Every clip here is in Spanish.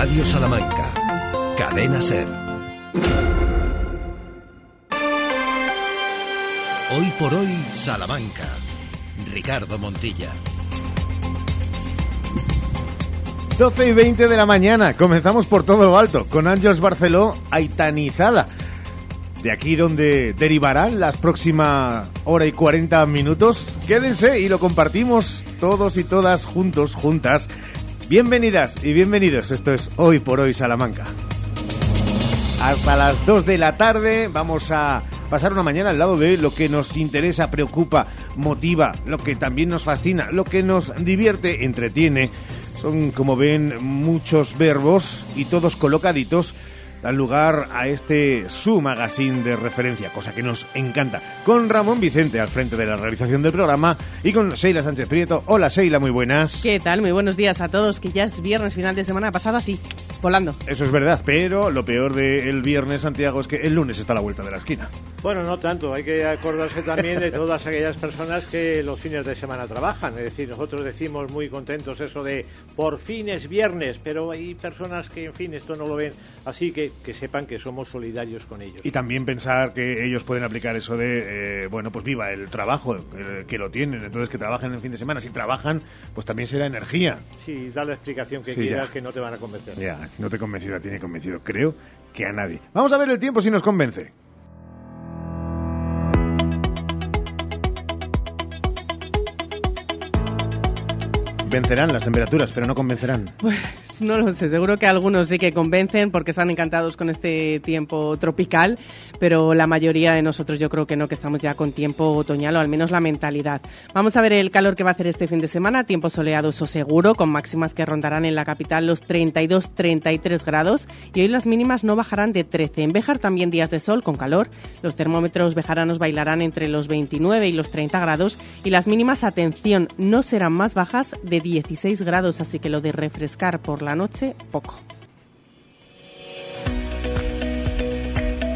Radio Salamanca. Cadena Ser. Hoy por hoy, Salamanca. Ricardo Montilla. 12 y 20 de la mañana. Comenzamos por todo lo alto con Ángeles Barceló aitanizada. De aquí donde derivarán las próximas hora y 40 minutos. Quédense y lo compartimos todos y todas juntos, juntas. Bienvenidas y bienvenidos. Esto es Hoy por Hoy Salamanca. Hasta las 2 de la tarde vamos a pasar una mañana al lado de lo que nos interesa, preocupa, motiva, lo que también nos fascina, lo que nos divierte, entretiene son, como ven, muchos verbos y todos colocaditos dan lugar a este su magazine de referencia, cosa que nos encanta. Con Ramón Vicente al frente de la realización del programa y con Sheila Sánchez Prieto. Hola Sheila, muy buenas. ¿Qué tal? Muy buenos días a todos, que ya es viernes, final de semana pasado así, volando. Eso es verdad, pero lo peor del viernes, Santiago, es que el lunes está a la vuelta de la esquina. Bueno, no tanto. Hay que acordarse también de todas aquellas personas que los fines de semana trabajan. Es decir, nosotros decimos muy contentos eso de por fin es viernes, pero hay personas que, en fin, esto no lo ven. Así que que sepan que somos solidarios con ellos. Y también pensar que ellos pueden aplicar eso de, eh, bueno, pues viva el trabajo, eh, que lo tienen, entonces que trabajen el fin de semana. Si trabajan, pues también será energía. Sí, da la explicación que Sí, quieras ya. que no te van a convencer. Ya, no te he convencido, a ti ni convencido. Creo que a nadie. Vamos a ver el tiempo si nos convence. Vencerán las temperaturas, pero no convencerán. Pues no lo sé, seguro que algunos sí que convencen porque están encantados con este tiempo tropical, pero la mayoría de nosotros yo creo que no, que estamos ya con tiempo otoñal o al menos la mentalidad. Vamos a ver el calor que va a hacer este fin de semana, tiempo soleado, eso seguro, con máximas que rondarán en la capital los 32-33 grados y hoy las mínimas no bajarán de 13. En Béjar también días de sol con calor, los termómetros bejaranos bailarán entre los 29 y los 30 grados y las mínimas, atención, no serán más bajas de 16 grados, así que lo de refrescar por la noche, poco.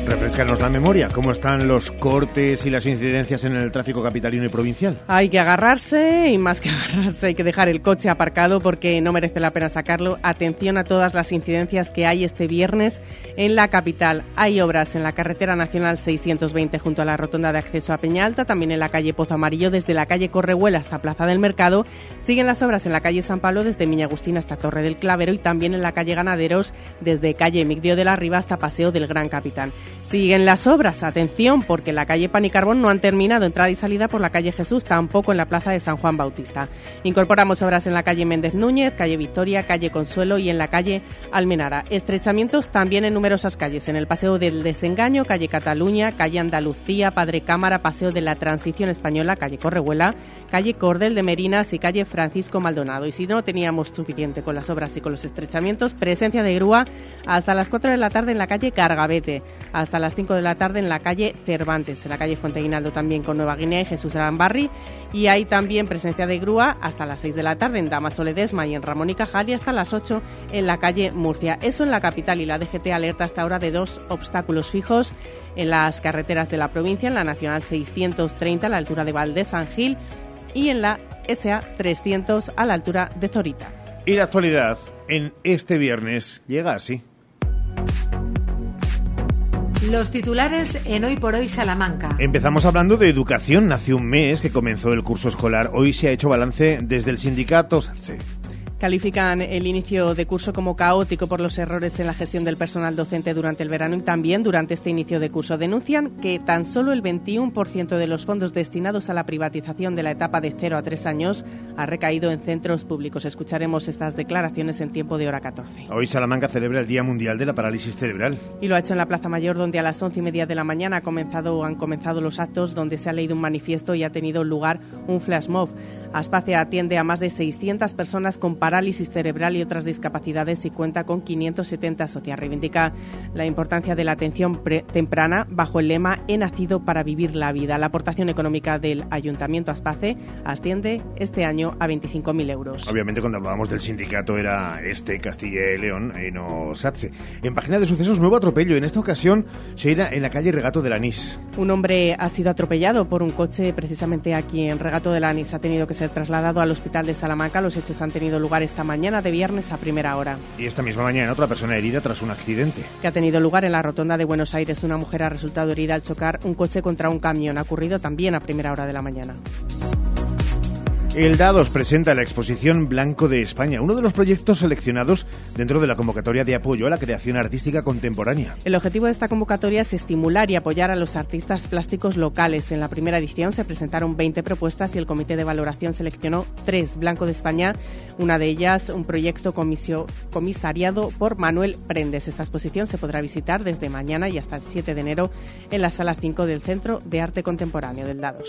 Refrescanos la memoria. ¿Cómo están los cortes y las incidencias en el tráfico capitalino y provincial? Hay que agarrarse y más que agarrarse hay que dejar el coche aparcado porque no merece la pena sacarlo. Atención a todas las incidencias que hay este viernes en la capital. Hay obras en la carretera nacional 620 junto a la rotonda de acceso a Peñalta, también en la calle Pozo Amarillo desde la calle Correhuela hasta Plaza del Mercado. Siguen las obras en la calle San Pablo desde Miña Agustina hasta Torre del Clavero y también en la calle Ganaderos desde calle Migdio de la Riva hasta Paseo del Gran Capitán. Siguen las obras, atención, porque la calle Pan y Carbón no han terminado entrada y salida por la calle Jesús, tampoco en la plaza de San Juan Bautista. Incorporamos obras en la calle Méndez Núñez, calle Victoria, calle Consuelo y en la calle Almenara. Estrechamientos también en numerosas calles, en el Paseo del Desengaño, calle Cataluña, calle Andalucía, Padre Cámara, Paseo de la Transición Española, calle Correhuela, calle Cordel de Merinas y calle Francisco Maldonado. Y si no teníamos suficiente con las obras y con los estrechamientos, presencia de grúa hasta las 4 de la tarde en la calle Cargavete, hasta las 5 de la tarde en la calle Cervantes, en la calle Fuenteguinaldo también con Nueva Guinea y Jesús Arambarri. Y hay también presencia de grúa hasta las 6 de la tarde en Damaso Ledesma y en Ramón y Cajal y hasta las 8 en la calle Murcia. Eso en la capital y la DGT alerta hasta ahora de dos obstáculos fijos en las carreteras de la provincia, en la Nacional 630 a la altura de Valdés San Gil y en la SA 300 a la altura de Zorita. Y la actualidad en este viernes llega así. Los titulares en Hoy por Hoy Salamanca. Empezamos hablando de educación. Hace un mes que comenzó el curso escolar. Hoy se ha hecho balance desde el sindicato SATSE. Califican el inicio de curso como caótico por los errores en la gestión del personal docente durante el verano y también durante este inicio de curso. Denuncian que tan solo el 21% de los fondos destinados a la privatización de la etapa de 0 a 3 años ha recaído en centros públicos. Escucharemos estas declaraciones en tiempo de hora 14. Hoy Salamanca celebra el Día Mundial de la Parálisis Cerebral. Y lo ha hecho en la Plaza Mayor, donde a las once y media de la mañana ha comenzado, han comenzado los actos, donde se ha leído un manifiesto y ha tenido lugar un flash mob. Aspacia atiende a más de 600 personas con parálisis cerebral y otras discapacidades y cuenta con 570 socias. Reivindica la importancia de la atención temprana bajo el lema He nacido para vivir la vida. La aportación económica del Ayuntamiento Aspace asciende este año a 25.000 euros. Obviamente cuando hablábamos del sindicato era este, Castilla y León, y no SATSE. En página de sucesos, nuevo atropello. En esta ocasión se irá en la calle Regato del Anís. Un hombre ha sido atropellado por un coche precisamente aquí en Regato del Anís. Ha tenido que ser ser trasladado al hospital de Salamanca. Los hechos han tenido lugar esta mañana de viernes a primera hora. Y esta misma mañana otra persona herida tras un accidente. Que ha tenido lugar en la rotonda de Buenos Aires. Una mujer ha resultado herida al chocar un coche contra un camión. Ha ocurrido también a primera hora de la mañana. El Dados presenta la exposición Blanco de España, uno de los proyectos seleccionados dentro de la convocatoria de apoyo a la creación artística contemporánea. El objetivo de esta convocatoria es estimular y apoyar a los artistas plásticos locales. En la primera edición se presentaron 20 propuestas y el comité de valoración seleccionó tres Blanco de España, una de ellas un proyecto comisariado por Manuel Prendes. Esta exposición se podrá visitar desde mañana y hasta el 7 de enero en la sala 5 del Centro de Arte Contemporáneo del Dados.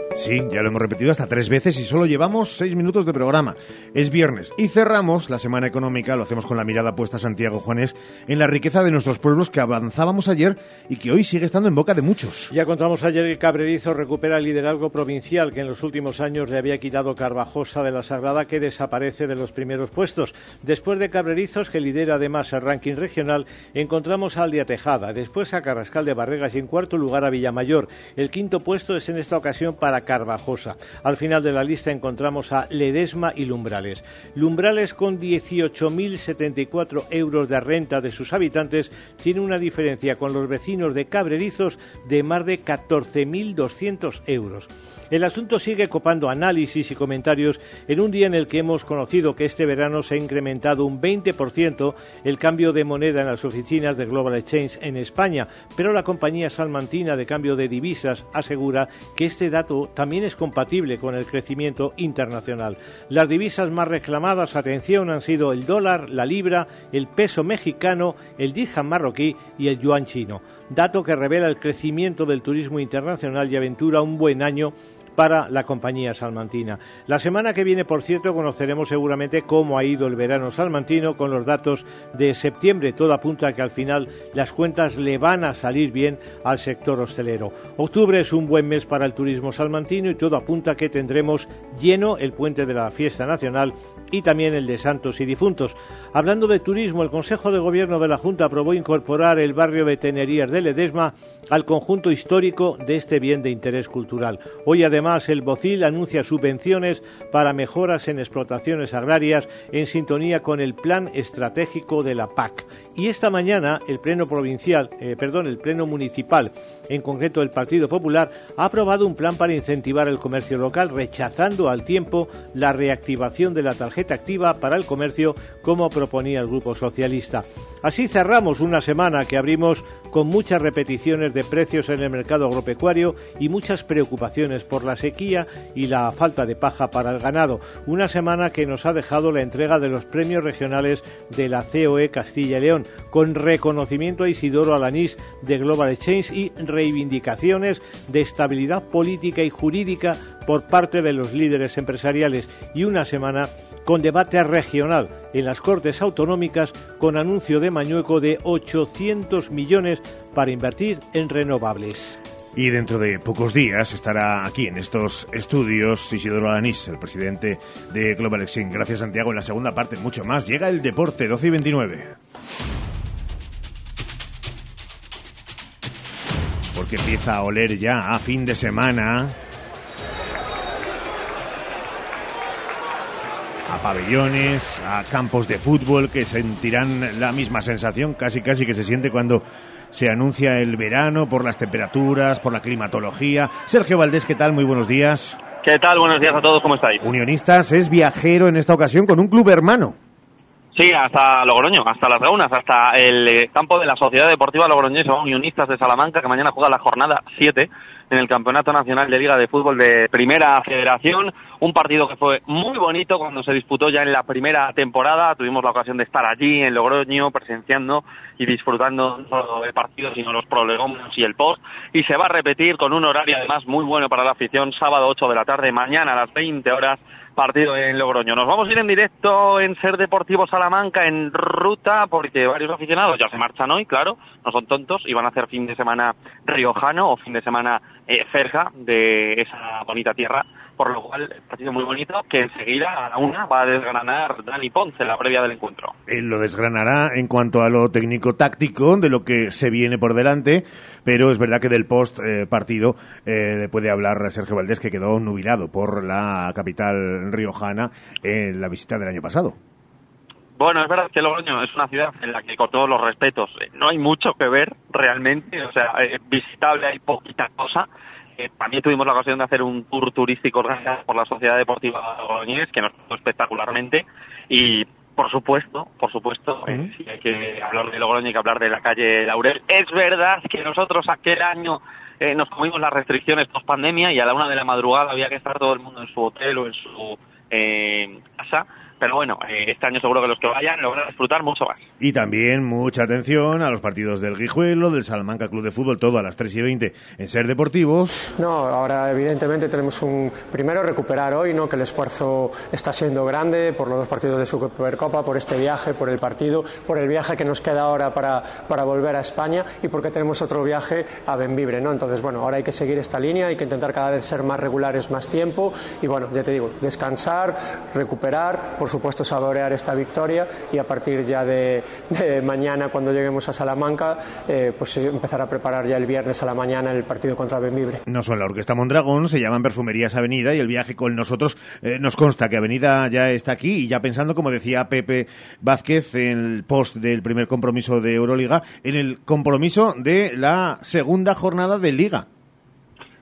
Sí, ya lo hemos repetido hasta tres veces y solo llevamos seis minutos de programa. Es viernes y cerramos la semana económica, lo hacemos con la mirada puesta Santiago Juanes, en la riqueza de nuestros pueblos que avanzábamos ayer y que hoy sigue estando en boca de muchos. Ya contamos ayer que Cabrerizo recupera el liderazgo provincial que en los últimos años le había quitado Carvajosa de la Sagrada, que desaparece de los primeros puestos. Después de Cabrerizos, que lidera además el ranking regional, encontramos a Aldia Tejada, después a Carrascal de Barregas y en cuarto lugar a Villamayor. El quinto puesto es en esta ocasión para Carvajosa. Al final de la lista encontramos a Ledesma y Lumbrales. Lumbrales con 18.074 euros de renta de sus habitantes tiene una diferencia con los vecinos de Cabrerizos de más de 14.200 euros. El asunto sigue copando análisis y comentarios en un día en el que hemos conocido que este verano se ha incrementado un 20% el cambio de moneda en las oficinas de Global Exchange en España, pero la compañía salmantina de cambio de divisas asegura que este dato también es compatible con el crecimiento internacional. Las divisas más reclamadas, atención, han sido el dólar, la libra, el peso mexicano, el dirham marroquí y el yuan chino dato que revela el crecimiento del turismo internacional y aventura un buen año para la compañía salmantina. La semana que viene, por cierto, conoceremos seguramente cómo ha ido el verano salmantino con los datos de septiembre. Todo apunta a que al final las cuentas le van a salir bien al sector hostelero. Octubre es un buen mes para el turismo salmantino y todo apunta a que tendremos lleno el puente de la fiesta nacional y también el de Santos y Difuntos. Hablando de turismo, el Consejo de Gobierno de la Junta aprobó incorporar el barrio de Tenerías de Ledesma al conjunto histórico de este bien de interés cultural. Hoy además el Bocil anuncia subvenciones para mejoras en explotaciones agrarias en sintonía con el plan estratégico de la PAC. Y esta mañana el Pleno provincial, eh, perdón, el Pleno municipal, en concreto el Partido Popular, ha aprobado un plan para incentivar el comercio local, rechazando al tiempo la reactivación de la tarjeta activa para el comercio como proponía el Grupo Socialista. Así cerramos una semana que abrimos con muchas repeticiones de precios en el mercado agropecuario y muchas preocupaciones por la sequía y la falta de paja para el ganado. Una semana que nos ha dejado la entrega de los premios regionales de la COE Castilla y León, con reconocimiento a Isidoro Alanís de Global Exchange y reivindicaciones de estabilidad política y jurídica por parte de los líderes empresariales y una semana con debate regional en las Cortes Autonómicas con anuncio de Mañueco de 800 millones para invertir en renovables. Y dentro de pocos días estará aquí en estos estudios Isidoro Alanís, el presidente de Global Exchange. Gracias Santiago. En la segunda parte, mucho más. Llega el deporte, 12 y 29. Porque empieza a oler ya a fin de semana a pabellones, a campos de fútbol que sentirán la misma sensación casi casi que se siente cuando se anuncia el verano por las temperaturas, por la climatología. Sergio Valdés, ¿qué tal? Muy buenos días. ¿Qué tal? Buenos días a todos, ¿cómo estáis? Unionistas es viajero en esta ocasión con un club hermano. Sí, hasta Logroño, hasta las Gaunas, hasta el campo de la Sociedad Deportiva Logroñesa, Unionistas de Salamanca, que mañana juega la jornada 7 en el Campeonato Nacional de Liga de Fútbol de Primera Federación. Un partido que fue muy bonito cuando se disputó ya en la primera temporada. Tuvimos la ocasión de estar allí en Logroño presenciando y disfrutando no solo del partido, sino los prolegómenos y el post. Y se va a repetir con un horario además muy bueno para la afición, sábado 8 de la tarde, mañana a las 20 horas partido en Logroño. Nos vamos a ir en directo en Ser Deportivo Salamanca en ruta porque varios aficionados ya se marchan hoy, claro, no son tontos y van a hacer fin de semana riojano o fin de semana eh, cerca de esa bonita tierra por lo cual el partido muy bonito que enseguida a la una va a desgranar Dani Ponce la previa del encuentro. Él lo desgranará en cuanto a lo técnico-táctico de lo que se viene por delante, pero es verdad que del post eh, partido eh, puede hablar Sergio Valdés que quedó nubilado por la capital riojana en la visita del año pasado. Bueno, es verdad que Logroño es una ciudad en la que, con todos los respetos, eh, no hay mucho que ver realmente. O sea, visitable hay poquita cosa. Eh, también tuvimos la ocasión de hacer un tour turístico organizado por la Sociedad Deportiva Logroñés, que nos gustó espectacularmente. Y, por supuesto, por supuesto, si hay que hablar de Logroño, hay que hablar de la calle Laurel. Es verdad que nosotros aquel año nos comimos las restricciones post pandemia y a la una de la madrugada había que estar todo el mundo en su hotel o en su casa pero bueno, eh, este año seguro que los que vayan lo van a disfrutar mucho más. Y también mucha atención a los partidos del Guijuelo, del Salamanca Club de Fútbol, todo a las 3 y 20 en Ser Deportivos. No, ahora evidentemente tenemos un primero recuperar hoy, ¿no? que el esfuerzo está siendo grande por los dos partidos de Supercopa, por este viaje, por el partido, por el viaje que nos queda ahora para, para volver a España y porque tenemos otro viaje a Benvibre, ¿no? Entonces, bueno, ahora hay que seguir esta línea, hay que intentar cada vez ser más regulares más tiempo y bueno, ya te digo, descansar, recuperar, por supuesto saborear esta victoria y a partir ya de, mañana cuando lleguemos a Salamanca eh, pues empezar a preparar ya el viernes a la mañana el partido contra Benvibre. No son la Orquesta Mondragón, se llaman Perfumerías Avenida y el viaje con nosotros eh, nos consta que Avenida ya está aquí y ya pensando, como decía Pepe Vázquez en el post del primer compromiso de Euroliga, en el compromiso de la segunda jornada de Liga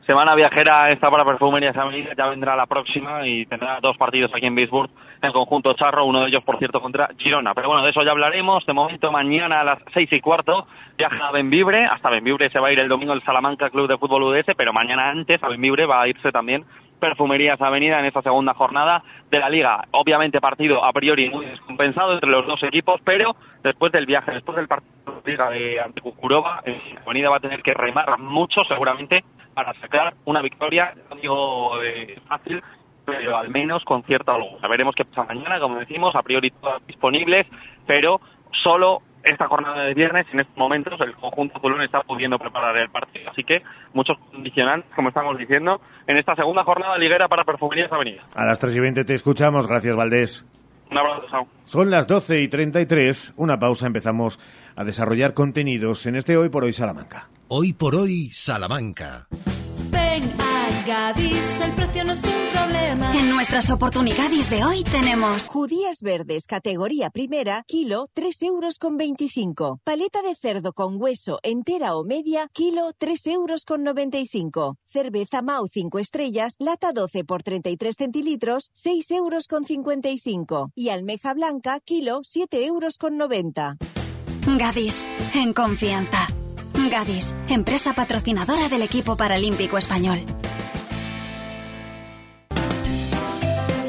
semana viajera esta para Perfumerías Avenida, ya vendrá la próxima y tendrá dos partidos aquí en Bisburg en conjunto charro, uno de ellos por cierto contra Girona. Pero bueno, de eso ya hablaremos. De momento mañana a las seis y cuarto viaja a Benvibre, hasta Benvibre se va a ir el domingo el Salamanca Club de Fútbol UDS, pero mañana antes a Benvibre va a irse también Perfumerías Avenida en esta segunda jornada de la Liga. Obviamente partido a priori muy descompensado entre los dos equipos, pero después del viaje, después del partido de Liga de ante Avenida va a tener que remar mucho seguramente para sacar una victoria, no digo eh, fácil, pero al menos con cierta luz. Veremos qué pasa mañana, como decimos, a priori todas disponibles, pero solo esta jornada de viernes, en estos momentos, el conjunto Colón está pudiendo preparar el partido. Así que muchos condicionantes, como estamos diciendo, en esta segunda jornada liguera para Perfumerías Avenida. A las 3 y 20 te escuchamos. Gracias, Valdés. Un abrazo, Son las 12 y 33. Una pausa. Empezamos a desarrollar contenidos en este Hoy por Hoy Salamanca. Hoy por Hoy Salamanca. Gadis, el precio no es un problema. En nuestras oportunidades de hoy tenemos judías verdes, categoría primera, kilo 3 euros con 25. Paleta de cerdo con hueso entera o media, kilo 3 euros con 95. Cerveza Mau 5 estrellas, lata 12 por 33 centilitros, 6 euros con 55. Y almeja blanca, kilo 7 euros con 90. Gadis, en confianza. Gadis, empresa patrocinadora del equipo paralímpico español.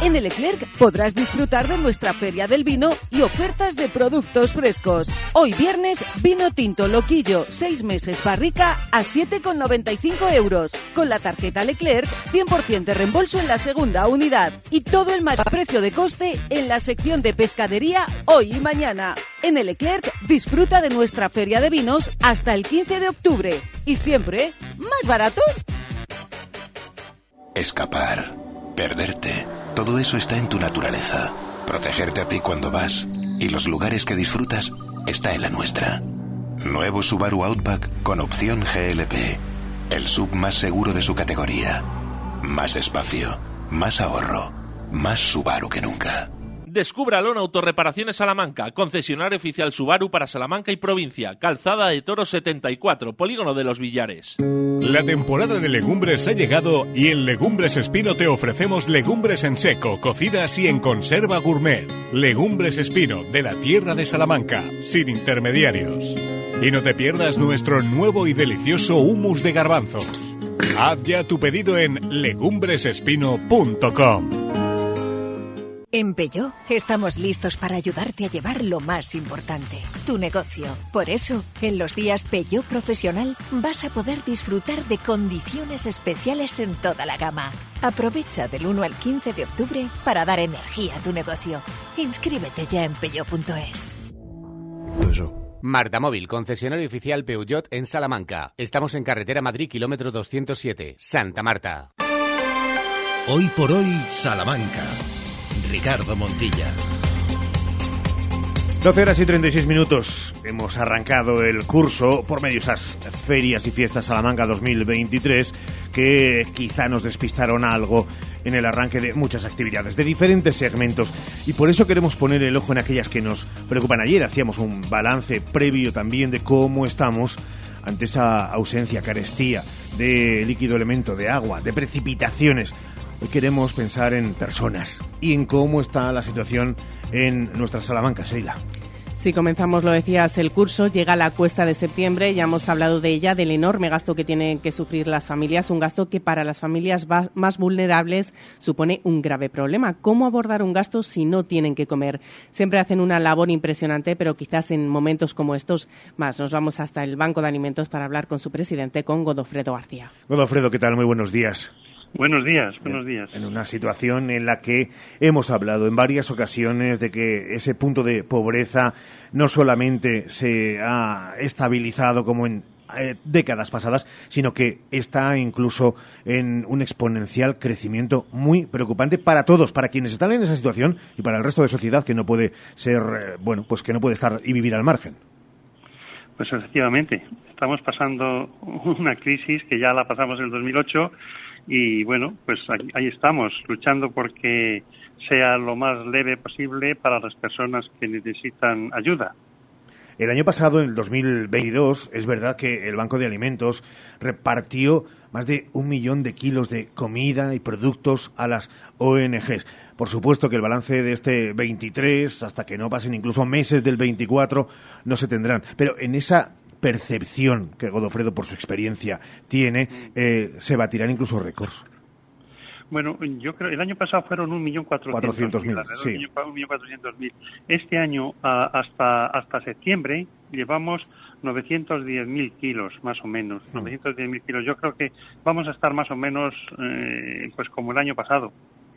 En el Leclerc podrás disfrutar de nuestra feria del vino y ofertas de productos frescos. Hoy viernes, vino tinto loquillo, 6 meses barrica a 7,95 euros. Con la tarjeta Leclerc, 100% de reembolso en la segunda unidad. Y todo el más precio de coste en la sección de pescadería hoy y mañana. En el Leclerc, disfruta de nuestra feria de vinos hasta el 15 de octubre. Y siempre, más baratos. Escapar. Perderte todo eso está en tu naturaleza. Protegerte a ti cuando vas y los lugares que disfrutas está en la nuestra. Nuevo Subaru Outback con opción GLP. El sub más seguro de su categoría. Más espacio, más ahorro, más Subaru que nunca. Descúbralo en Autorreparaciones Salamanca, concesionario oficial Subaru para Salamanca y provincia, Calzada de Toro 74, Polígono de los Villares. La temporada de legumbres ha llegado y en Legumbres Espino te ofrecemos legumbres en seco, cocidas y en conserva gourmet. Legumbres Espino, de la tierra de Salamanca, sin intermediarios. Y no te pierdas nuestro nuevo y delicioso humus de garbanzos. Haz ya tu pedido en legumbresespino.com. En Peugeot estamos listos para ayudarte a llevar lo más importante, tu negocio. Por eso, en los días Peugeot Profesional vas a poder disfrutar de condiciones especiales en toda la gama. Aprovecha del 1 al 15 de octubre para dar energía a tu negocio. Inscríbete ya en peugeot.es. Marta Móvil, concesionario oficial Peugeot en Salamanca. Estamos en carretera Madrid, kilómetro 207, Santa Marta. Hoy por hoy, Salamanca. Ricardo Montilla. 12 horas y 36 minutos. Hemos arrancado el curso por medio de esas ferias y fiestas Salamanca 2023 que quizá nos despistaron algo en el arranque de muchas actividades de diferentes segmentos y por eso queremos poner el ojo en aquellas que nos preocupan. Ayer hacíamos un balance previo también de cómo estamos ante esa ausencia, carestía de líquido elemento, de agua, de precipitaciones. Hoy queremos pensar en personas y en cómo está la situación en nuestra Salamanca, Sheila. Si comenzamos, lo decías, el curso, llega la cuesta de septiembre, ya hemos hablado de ella, del enorme gasto que tienen que sufrir las familias, un gasto que para las familias más vulnerables supone un grave problema. ¿Cómo abordar un gasto si no tienen que comer? Siempre hacen una labor impresionante, pero quizás en momentos como estos más. Nos vamos hasta el Banco de Alimentos para hablar con su presidente, con Godofredo García. Godofredo, ¿qué tal? Muy buenos días. Buenos días, buenos días. En una situación en la que hemos hablado en varias ocasiones de que ese punto de pobreza no solamente se ha estabilizado como en eh, décadas pasadas, sino que está incluso en un exponencial crecimiento muy preocupante para todos, para quienes están en esa situación y para el resto de sociedad que no puede ser, eh, bueno, pues que no puede estar y vivir al margen. Pues efectivamente, estamos pasando una crisis que ya la pasamos en el 2008 y bueno, pues ahí, estamos, luchando porque sea lo más leve posible para las personas que necesitan ayuda. El año pasado, en el 2022, es verdad que el Banco de Alimentos repartió más de un millón de kilos de comida y productos a las ONGs. Por supuesto que el balance de este 23, hasta que no pasen incluso meses del 24, no se tendrán. Pero en esa percepción que Godofredo, por su experiencia, tiene, eh, se batirán incluso récords. Bueno, yo creo el año pasado fueron 1.400.000. Sí. 1.400.000. Este año, hasta, hasta septiembre, llevamos 910.000 kilos, más o menos. 910.000 mm. kilos. Yo creo que vamos a estar más o menos eh, pues como el año pasado,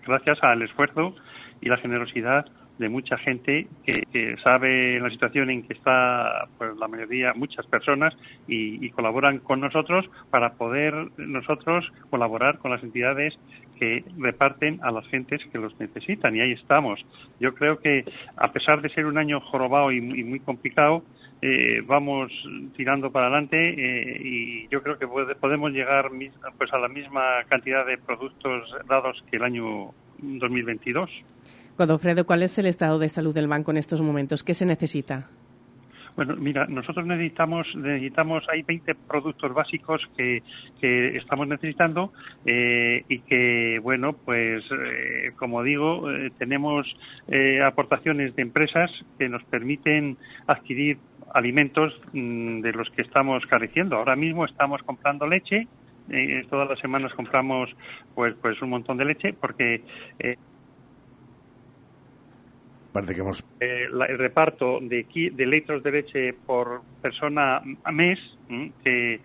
gracias al esfuerzo y la generosidad de mucha gente que, sabe la situación en que está pues la mayoría, muchas personas y, colaboran con nosotros para poder nosotros colaborar con las entidades que reparten a las gentes que los necesitan y ahí estamos. Yo creo que a pesar de ser un año jorobado y, muy complicado, eh, vamos tirando para adelante eh, y yo creo que podemos llegar pues a la misma cantidad de productos dados que el año 2022. Godofredo, ¿cuál es el estado de salud del banco en estos momentos? ¿Qué se necesita? Bueno, mira, nosotros necesitamos, necesitamos, hay 20 productos básicos que, que estamos necesitando eh, y que, bueno, pues eh, como digo, eh, tenemos aportaciones de empresas que nos permiten adquirir alimentos mm, de los que estamos careciendo. Ahora mismo estamos comprando leche, todas las semanas compramos pues, pues un montón de leche porque eh, el reparto de, litros de leche por persona a mes, que,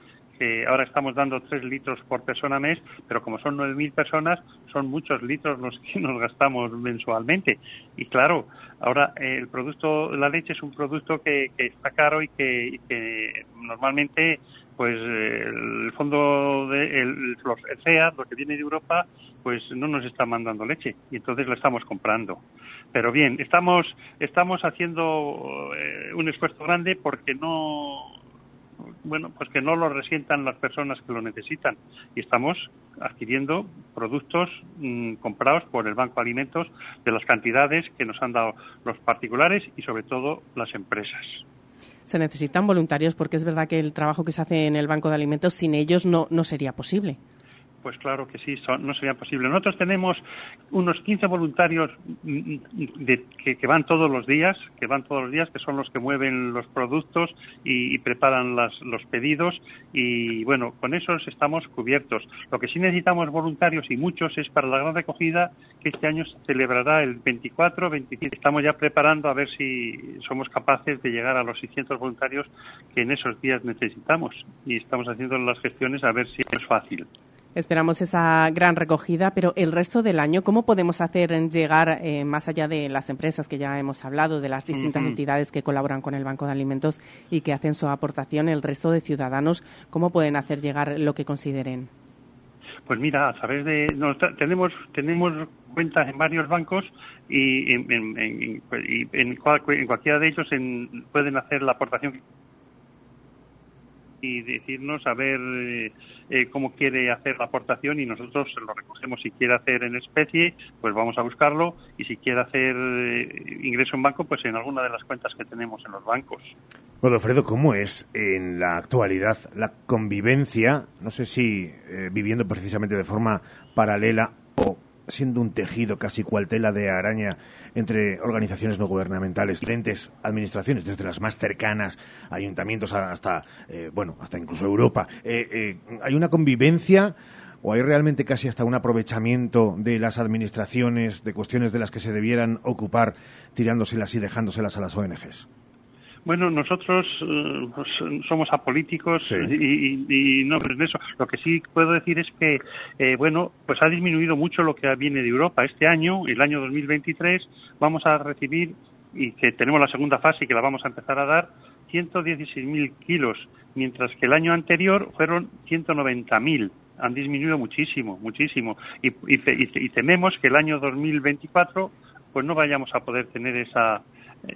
ahora estamos dando 3 litros por persona a mes, pero como son 9.000 personas, son muchos litros los que nos gastamos mensualmente. Y claro, ahora eh, el producto, la leche es un producto que, está caro y que, normalmente pues eh, el fondo de el, el CEA, lo que viene de Europa, pues no nos está mandando leche y entonces la estamos comprando. Pero bien, estamos, estamos haciendo eh, un esfuerzo grande porque no, bueno, pues que no lo resientan las personas que lo necesitan. Y estamos adquiriendo productos mm, comprados por el Banco de Alimentos de las cantidades que nos han dado los particulares y sobre todo las empresas se necesitan voluntarios porque es verdad que el trabajo que se hace en el Banco de Alimentos sin ellos no, no sería posible. Pues claro que sí, no sería posible. Nosotros tenemos unos 15 voluntarios mm, de, que, van todos los días, que van todos los días, que son los que mueven los productos y, preparan los pedidos y bueno, con esos estamos cubiertos. Lo que sí necesitamos voluntarios y muchos es para la gran recogida que este año se celebrará el 24, 25. Estamos ya preparando a ver si somos capaces de llegar a los 600 voluntarios que en esos días necesitamos y estamos haciendo las gestiones a ver si es fácil. Esperamos esa gran recogida, pero el resto del año, ¿cómo podemos hacer llegar, eh, más allá de las empresas que ya hemos hablado, de las distintas entidades que colaboran con el Banco de Alimentos y que hacen su aportación, el resto de ciudadanos, cómo pueden hacer llegar lo que consideren? Pues mira, a través de tenemos tenemos cuentas en varios bancos y en, en, cualquiera de ellos pueden hacer la aportación y decirnos a ver eh, eh, cómo quiere hacer la aportación y nosotros lo recogemos. Si quiere hacer en especie, pues vamos a buscarlo y si quiere hacer eh, ingreso en banco, pues en alguna de las cuentas que tenemos en los bancos. Godofredo, ¿cómo es en la actualidad la convivencia, no sé si viviendo precisamente de forma paralela o siendo un tejido casi cual tela de araña entre organizaciones no gubernamentales, diferentes administraciones, desde las más cercanas, ayuntamientos hasta, eh, bueno, hasta incluso Europa. Eh, eh, ¿Hay una convivencia o hay realmente casi hasta un aprovechamiento de las administraciones de cuestiones de las que se debieran ocupar tirándoselas y dejándoselas a las ONGs? Bueno, nosotros eh, pues, somos apolíticos y, no en eso. Lo que sí puedo decir es que, eh, bueno, pues ha disminuido mucho lo que viene de Europa. Este año, el año 2023, vamos a recibir, y que tenemos la segunda fase y que la vamos a empezar a dar, 116.000 kilos, mientras que el año anterior fueron 190.000 han disminuido muchísimo, muchísimo. Y, y, tememos que el año 2024 pues no vayamos a poder tener esa,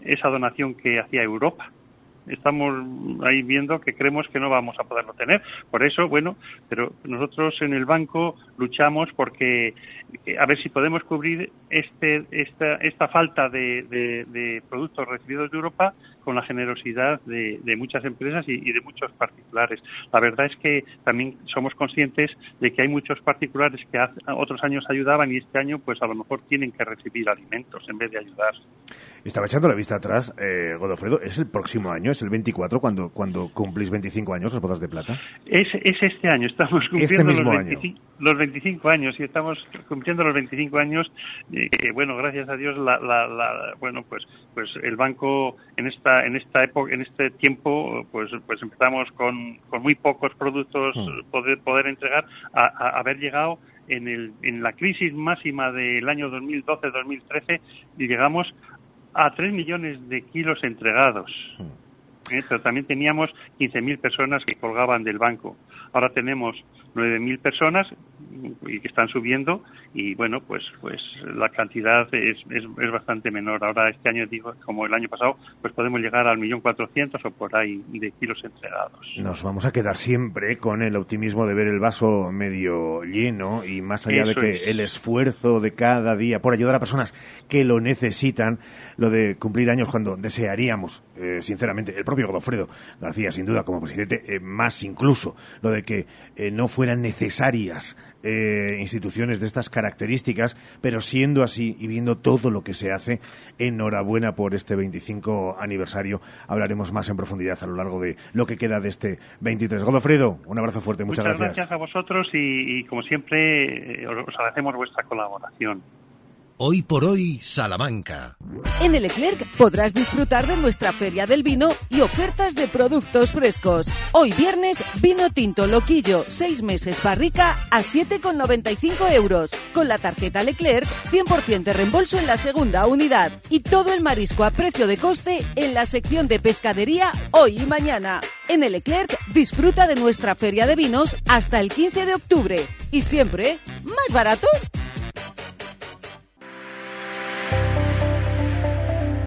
esa donación que hacía Europa. Estamos ahí viendo que creemos que no vamos a poderlo tener. Por eso, bueno, pero nosotros en el banco luchamos porque eh, a ver si podemos cubrir este, esta, esta falta de, de productos recibidos de Europa con la generosidad de, muchas empresas y, de muchos particulares. La verdad es que también somos conscientes de que hay muchos particulares que otros años ayudaban y este año pues a lo mejor tienen que recibir alimentos en vez de ayudar. Estaba echando la vista atrás, eh, Godofredo, ¿es el próximo año, es el 24 cuando, cuando cumplís 25 años las bodas de plata? Es, es este año, estamos este cumpliendo los, 25, los 25 años y estamos cumpliendo los 25 años eh, que, bueno, gracias a Dios, la, la, bueno, pues, pues el banco en esta en esta época, en este tiempo, pues, pues empezamos con, con muy pocos productos mm. poder, poder entregar a, haber llegado en, el, en la crisis máxima del año 2012-2013 y llegamos a 3 millones de kilos entregados. Mm. ¿Eh? Pero también teníamos 15.000 personas que colgaban del banco. Ahora tenemos 9.000 personas y que están subiendo y bueno pues pues la cantidad es, es, bastante menor. Ahora este año digo como el año pasado pues podemos llegar al millón cuatrocientos o por ahí de kilos entregados. Nos vamos a quedar siempre con el optimismo de ver el vaso medio lleno y más allá de que el esfuerzo de cada día por ayudar a personas que lo necesitan lo de cumplir años cuando desearíamos eh, sinceramente el propio Godofredo García sin duda como presidente eh, más incluso lo de que eh, no fueran necesarias eh, instituciones de estas características, pero siendo así y viendo todo lo que se hace, enhorabuena por este 25 aniversario. Hablaremos más en profundidad a lo largo de lo que queda de este 23. Godofredo, un abrazo fuerte, muchas, muchas gracias. gracias. a vosotros y, como siempre, eh, os agradecemos vuestra colaboración. Hoy por hoy, Salamanca. En el Leclerc podrás disfrutar de nuestra feria del vino y ofertas de productos frescos. Hoy viernes, vino tinto loquillo, 6 meses barrica a 7,95 euros. Con la tarjeta Leclerc, 100% de reembolso en la segunda unidad. Y todo el marisco a precio de coste en la sección de pescadería hoy y mañana. En el Leclerc, disfruta de nuestra feria de vinos hasta el 15 de octubre. Y siempre, ¿más baratos?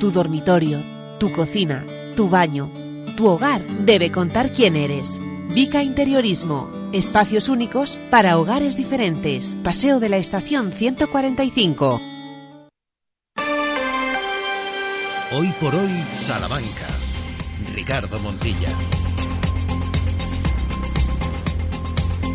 tu dormitorio, tu cocina, tu baño, tu hogar debe contar quién eres. Vica Interiorismo. Espacios únicos para hogares diferentes. Paseo de la Estación 145. Hoy por hoy, Salamanca. Ricardo Montilla.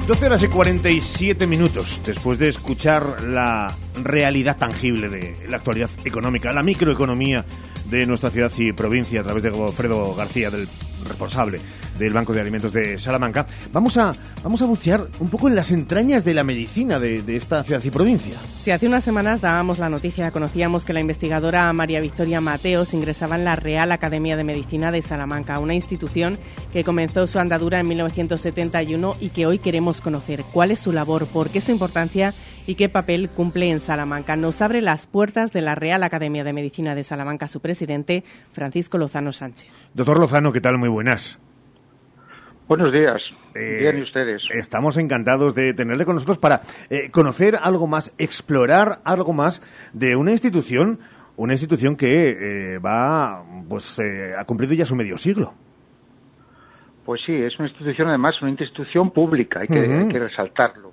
12 horas y 47 minutos después de escuchar la realidad tangible de la actualidad económica, la microeconomía de nuestra ciudad y provincia a través de Alfredo García, del responsable del Banco de Alimentos de Salamanca, vamos a, vamos a bucear un poco en las entrañas de la medicina de, de esta ciudad y provincia. Si hace unas semanas dábamos la noticia, conocíamos que la investigadora María Victoria Mateos ingresaba en la Real Academia de Medicina de Salamanca, una institución que comenzó su andadura en 1971 y que hoy queremos conocer. ¿Cuál es su labor? ¿Por qué su importancia? y qué papel cumple en Salamanca. Nos abre las puertas de la Real Academia de Medicina de Salamanca su presidente, Francisco Lozano Sánchez. Doctor Lozano, ¿qué tal? Muy buenas. Buenos días. Eh, Bien, ¿y ustedes? Estamos encantados de tenerle con nosotros para eh, conocer algo más, explorar algo más de una institución, una institución que eh, va, pues, eh, ha cumplido ya su medio siglo. Pues sí, es una institución, además, una institución pública, hay que, hay que resaltarlo.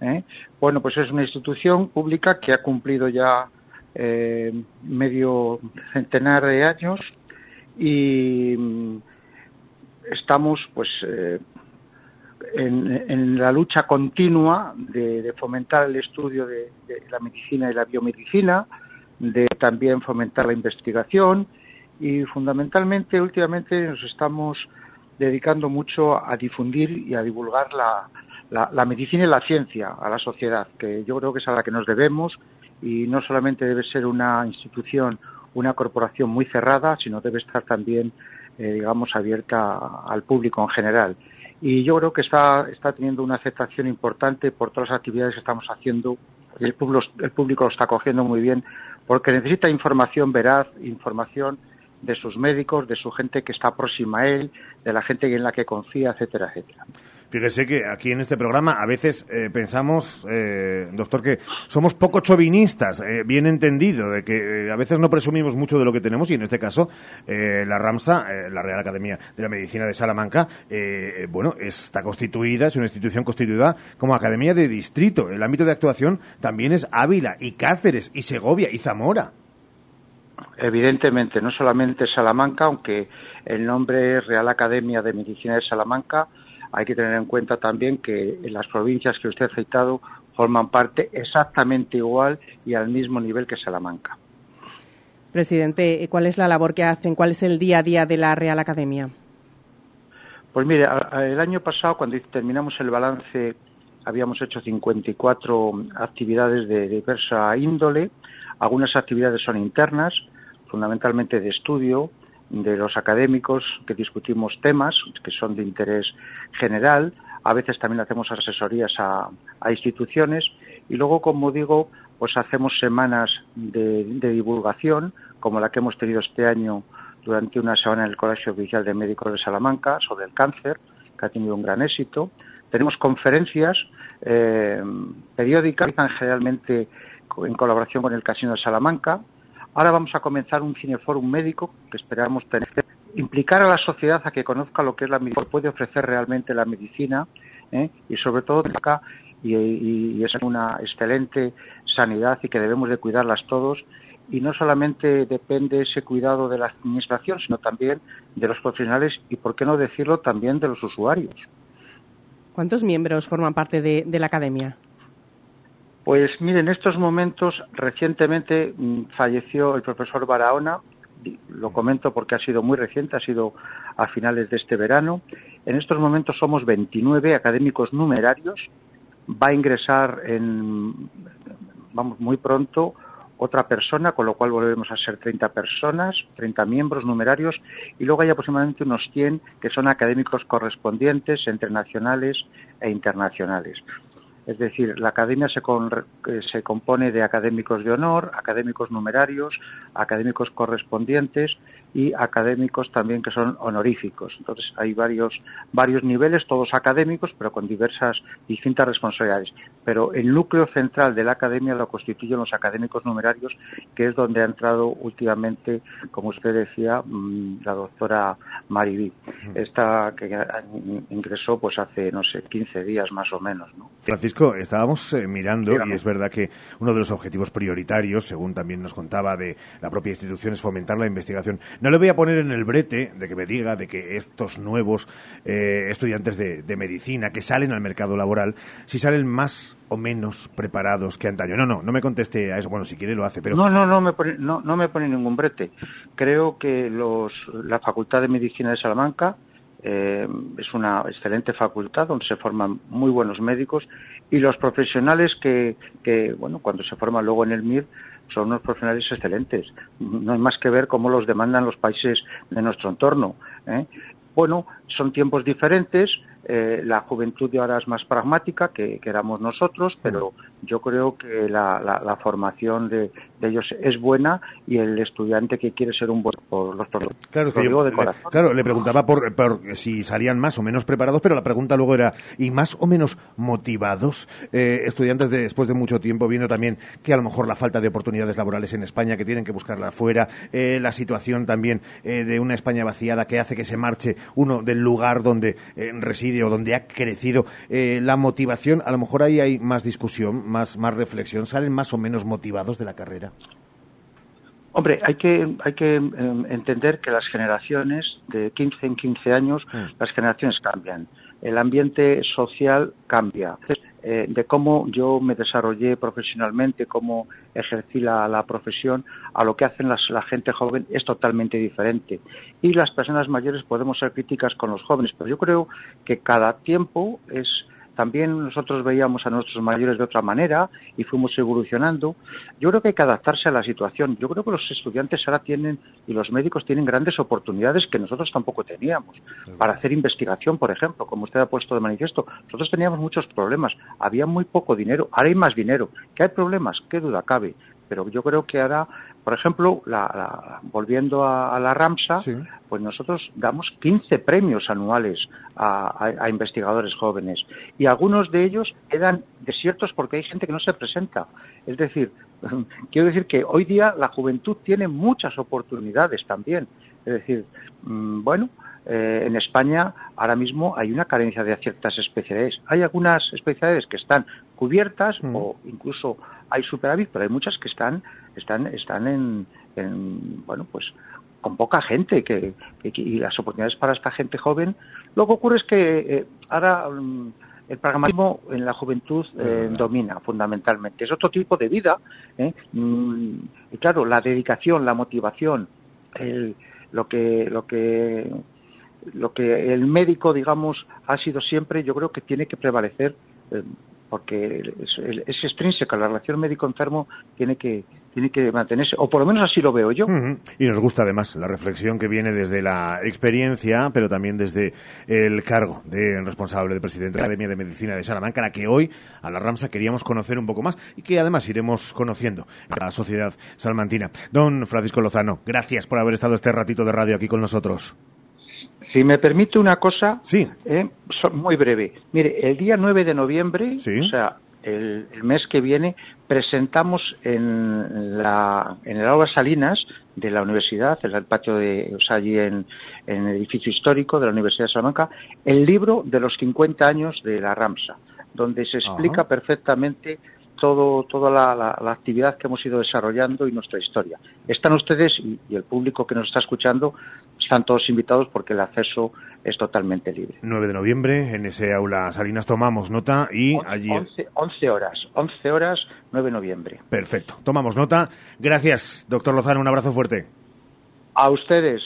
¿eh? Bueno, pues es una institución pública que ha cumplido ya eh, medio centenar de años y mm, estamos, pues, eh, en, la lucha continua de, fomentar el estudio de, la medicina y la biomedicina, de también fomentar la investigación y fundamentalmente últimamente nos estamos dedicando mucho a difundir y a divulgar la medicina y la ciencia a la sociedad, que yo creo que es a la que nos debemos y no solamente debe ser una institución, una corporación muy cerrada, sino debe estar también, eh, digamos, abierta al público en general. Y yo creo que está, está teniendo una aceptación importante por todas las actividades que estamos haciendo el público, el público lo está cogiendo muy bien porque necesita información veraz, información de sus médicos, de su gente que está próxima a él, de la gente en la que confía, etcétera, etcétera. Fíjese que aquí en este programa a veces eh, pensamos, eh, doctor, que somos poco chauvinistas, eh, bien entendido, de que eh, a veces no presumimos mucho de lo que tenemos y en este caso eh, la RAMSA, la Real Academia de la Medicina de Salamanca, bueno, está constituida, es una institución constituida como Academia de Distrito. El ámbito de actuación también es Ávila y Cáceres y Segovia y Zamora. Evidentemente, no solamente Salamanca, aunque el nombre es Real Academia de Medicina de Salamanca, hay que tener en cuenta también que las provincias que usted ha citado forman parte exactamente igual y al mismo nivel que Salamanca. Presidente, ¿cuál es la labor que hacen? ¿Cuál es el día a día de la Real Academia? Pues mire, el año pasado, cuando terminamos el balance habíamos hecho 54 actividades de diversa índole. Algunas actividades son internas, fundamentalmente de estudio, de los académicos que discutimos temas que son de interés general. A veces también hacemos asesorías a, instituciones y luego, como digo, pues hacemos semanas de, divulgación, como la que hemos tenido este año durante una semana en el Colegio Oficial de Médicos de Salamanca sobre el cáncer, que ha tenido un gran éxito. Tenemos conferencias eh, periódicas, generalmente en colaboración con el Casino de Salamanca, Ahora vamos a comenzar un cineforum médico que esperamos tener, implicar a la sociedad a que conozca lo que es la medicina, puede ofrecer realmente la medicina ¿eh? y sobre todo acá y, es una excelente sanidad y que debemos de cuidarlas todos y no solamente depende ese cuidado de la administración, sino también de los profesionales y, por qué no decirlo, también de los usuarios. ¿Cuántos miembros forman parte de la academia? Pues mire, en estos momentos recientemente mm, falleció el profesor Barahona, lo comento porque ha sido muy reciente, ha sido a finales de este verano. En estos momentos somos 29 académicos numerarios. Va a ingresar en, vamos, muy pronto otra persona, con lo cual volvemos a ser 30 personas, 30 miembros numerarios, y luego hay aproximadamente unos 100 que son académicos correspondientes entre nacionales e internacionales. Es decir, la academia se, se, compone de académicos de honor, académicos numerarios, académicos correspondientes y académicos también que son honoríficos. Entonces hay varios, varios niveles, todos académicos, pero con diversas, distintas responsabilidades. Pero el núcleo central de la academia lo constituyen los académicos numerarios, que es donde ha entrado últimamente, como usted decía, mm, la doctora Mariví. Esta que ingresó pues hace, no sé, 15 días más o menos. Francisco, estábamos eh, mirando y es verdad que uno de los objetivos prioritarios, según también nos contaba de la propia institución, es fomentar la investigación. No le voy a poner en el brete de que me diga de que estos nuevos eh, estudiantes de, medicina que salen al mercado laboral, si salen más o menos preparados que antaño. No, no, no me conteste a eso. Bueno, si quiere lo hace, pero... No, no, no me pone, no, no me pone ningún brete. Creo que los, la Facultad de Medicina de Salamanca eh, es una excelente facultad donde se forman muy buenos médicos y los profesionales que, que bueno, cuando se forman luego en el MIR son unos profesionales excelentes. No hay más que ver cómo los demandan los países de nuestro entorno. ¿eh? Bueno, son tiempos diferentes, eh, la juventud de ahora es más pragmática que, éramos nosotros, pero yo creo que la, formación de, ellos es buena y el estudiante que quiere ser un buen por los claro, le, claro, le preguntaba por, si salían más o menos preparados, pero la pregunta luego era, ¿y más o menos motivados? Eh, estudiantes después de mucho tiempo viendo también que a lo mejor la falta de oportunidades laborales en España, que tienen que buscarla afuera, eh, la situación también de una España vaciada que hace que se marche uno del lugar donde reside o donde ha crecido eh, la motivación, a lo mejor ahí hay más discusión, más, más reflexión, salen más o menos motivados de la carrera. Hombre, hay que, hay que em, entender que las generaciones de 15 en 15 años, mm. las generaciones cambian. El ambiente social cambia. Eh, de cómo yo me desarrollé profesionalmente, cómo ejercí la, profesión, a lo que hacen la gente joven es totalmente diferente. Y las personas mayores podemos ser críticas con los jóvenes, pero yo creo que cada tiempo es también nosotros veíamos a nuestros mayores de otra manera y fuimos evolucionando. Yo creo que hay que adaptarse a la situación. Yo creo que los estudiantes ahora tienen y los médicos tienen grandes oportunidades que nosotros tampoco teníamos para hacer investigación, por ejemplo, como usted ha puesto de manifiesto. Nosotros teníamos muchos problemas, había muy poco dinero, ahora hay más dinero. ¿Que hay problemas? ¿Qué duda cabe? Pero yo creo que ahora por ejemplo, volviendo a, la RAMSA, pues nosotros damos 15 premios anuales a, investigadores jóvenes y algunos de ellos quedan desiertos porque hay gente que no se presenta. Es decir, quiero decir que hoy día la juventud tiene muchas oportunidades también. Es decir, mm, bueno, eh, en España ahora mismo hay una carencia de ciertas especialidades. Hay algunas especialidades que están cubiertas mm. o incluso hay superávit, pero hay muchas que están están están en, bueno pues con poca gente que, y las oportunidades para esta gente joven. Lo que ocurre es que eh, ahora mm, el pragmatismo en la juventud eh, domina fundamentalmente. Es otro tipo de vida. ¿eh? Mm, y claro, la dedicación, la motivación, lo que lo que lo que el médico, digamos, ha sido siempre, yo creo que tiene que prevalecer porque es, es extrínseca, la relación médico-enfermo tiene que, tiene que mantenerse, o por lo menos así lo veo yo. Y nos gusta además la reflexión que viene desde la experiencia, pero también desde el cargo de responsable de presidente de la Academia de Medicina de Salamanca, la que hoy a la Ramsa queríamos conocer un poco más y que además iremos conociendo la sociedad salmantina. Don Francisco Lozano, gracias por haber estado este ratito de radio aquí con nosotros. Si me permite una cosa, sí. Eh, muy breve. Mire, el día 9 de noviembre, o sea, el, mes que viene, presentamos en, la, en el aula Salinas de la universidad, en el patio de, o sea, allí en, el edificio histórico de la Universidad de Salamanca, el libro de los 50 años de la Ramsa, donde se explica perfectamente todo, toda la, actividad que hemos ido desarrollando y nuestra historia. Están ustedes y, el público que nos está escuchando, están todos invitados porque el acceso es totalmente libre. 9 de noviembre, en ese aula Salinas tomamos nota y allí... 11, horas, 11 horas, 9 de noviembre. Perfecto, tomamos nota. Gracias, doctor Lozano, un abrazo fuerte. A ustedes.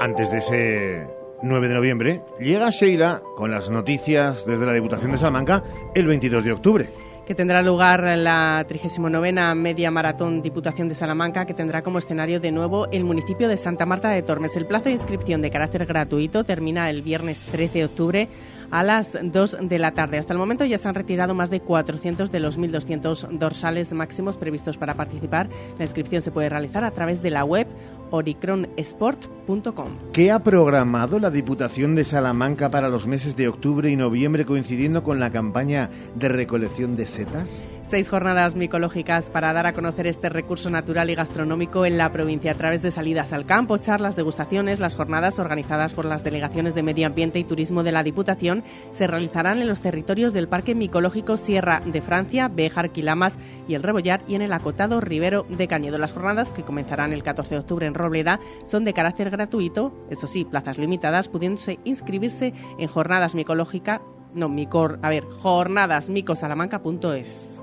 Antes de ese 9 de noviembre, llega Sheila con las noticias desde la Diputación de Salamanca el 22 de octubre que tendrá lugar la 39 Media Maratón Diputación de Salamanca, que tendrá como escenario de nuevo el municipio de Santa Marta de Tormes. El plazo de inscripción de carácter gratuito termina el viernes 13 de octubre a las 2 de la tarde. Hasta el momento ya se han retirado más de 400 de los 1.200 dorsales máximos previstos para participar. La inscripción se puede realizar a través de la web oricronsport.com. ¿Qué ha programado la Diputación de Salamanca para los meses de octubre y noviembre coincidiendo con la campaña de recolección de setas? Seis jornadas micológicas para dar a conocer este recurso natural y gastronómico en la provincia a través de salidas al campo, charlas, degustaciones. Las jornadas organizadas por las delegaciones de Medio Ambiente y Turismo de la Diputación se realizarán en los territorios del Parque Micológico Sierra de Francia, Béjar, Quilamas y el Rebollar y en el acotado Ribero de Cañedo. Las jornadas, que comenzarán el 14 de octubre en Robleda, son de carácter gratuito, eso sí, plazas limitadas, pudiéndose inscribirse en jornadas micológicas, no, micor, a ver, jornadasmicosalamanca.es.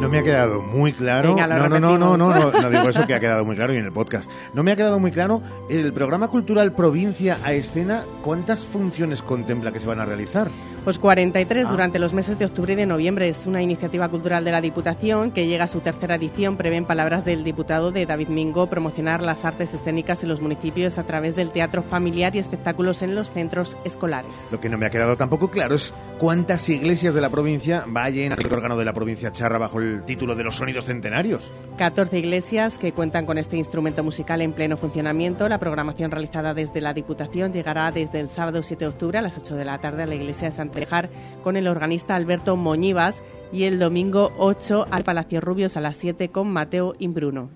No me ha quedado muy claro. no, no, no, no, no, no, no, digo eso que ha quedado muy claro y en el podcast. No me ha quedado muy claro el programa cultural Provincia a Escena, ¿cuántas funciones contempla que se van a realizar? Pues 43 ah. durante los meses de octubre y de noviembre. Es una iniciativa cultural de la Diputación que llega a su tercera edición. Prevén palabras del diputado de David Mingo promocionar las artes escénicas en los municipios a través del teatro familiar y espectáculos en los centros escolares. Lo que no me ha quedado tampoco claro es cuántas iglesias de la provincia vayan al órgano de la provincia charra bajo el título de los sonidos centenarios. 14 iglesias que cuentan con este instrumento musical en pleno funcionamiento. La programación realizada desde la Diputación llegará desde el sábado 7 de octubre a las 8 de la tarde a la iglesia de Santa dejar con el organista Alberto Moñivas y el domingo 8 al Palacio Rubios a las 7 con Mateo Imbruno.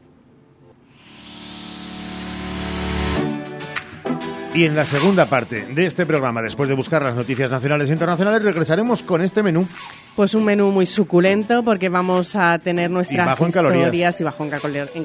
Y en la segunda parte de este programa, después de buscar las noticias nacionales e internacionales, regresaremos con este menú. Pues un menú muy suculento porque vamos a tener nuestras bajo historias y bajo en,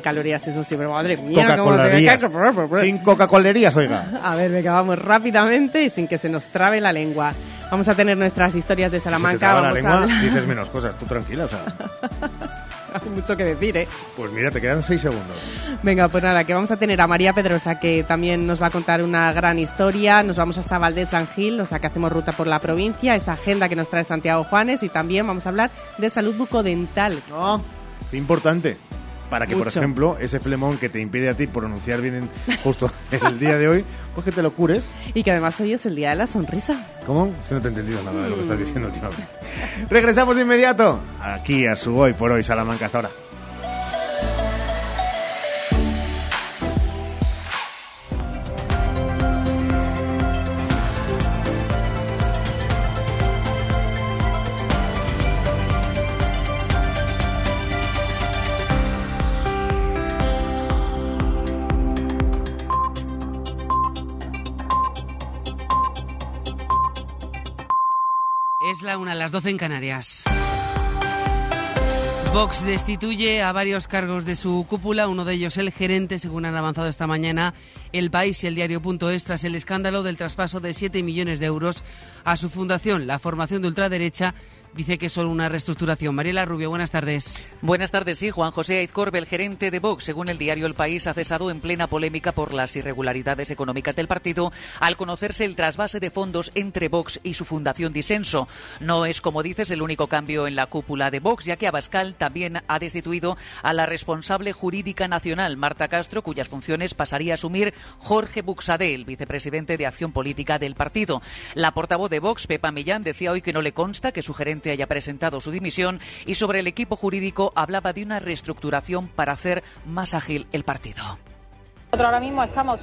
calorías, eso sí, pero madre mía, coca Sin Coca-Colerías, oiga. A ver, venga, vamos rápidamente y sin que se nos trabe la lengua. Vamos a tener nuestras historias de Salamanca. Si la lengua, dices menos cosas, tú tranquila, o sea. Hay mucho que decir, ¿eh? Pues mira, te quedan seis segundos. Venga, pues nada, que vamos a tener a María Pedrosa, que también nos va a contar una gran historia. Nos vamos hasta Valdés San Gil, o sea que hacemos ruta por la provincia, esa agenda que nos trae Santiago Juanes, y también vamos a hablar de salud bucodental. Oh, qué importante para que, por ejemplo, ese flemón que te impide a ti pronunciar bien justo el día de hoy, pues que te lo cures. Y que además hoy es el día de la sonrisa. ¿Cómo? Es que no te he entendido nada de lo que estás diciendo últimamente. Regresamos de inmediato aquí a su Hoy por Hoy Salamanca hasta ahora. Una a las 12 en Canarias. Vox destituye a varios cargos de su cúpula, uno de ellos el gerente, según han avanzado esta mañana El País y el Diario.es, tras el escándalo del traspaso de 7 millones de euros a su fundación, la formación de ultraderecha dice que es solo una reestructuración. Mariela Rubio, buenas tardes. Buenas tardes, sí. Juan José Aizcorbe, el gerente de Vox, según el diario El País, ha cesado en plena polémica por las irregularidades económicas del partido al conocerse el trasvase de fondos entre Vox y su fundación Disenso. No es, como dices, el único cambio en la cúpula de Vox, ya que Abascal también ha destituido a la responsable jurídica nacional, Marta Castro, cuyas funciones pasaría a asumir Jorge Buxadé, el vicepresidente de Acción Política del partido. La portavoz de Vox, Pepa Millán, decía hoy que no le consta que su gerente haya presentado su dimisión y sobre el equipo jurídico hablaba de una reestructuración para hacer más ágil el partido. Ahora mismo estamos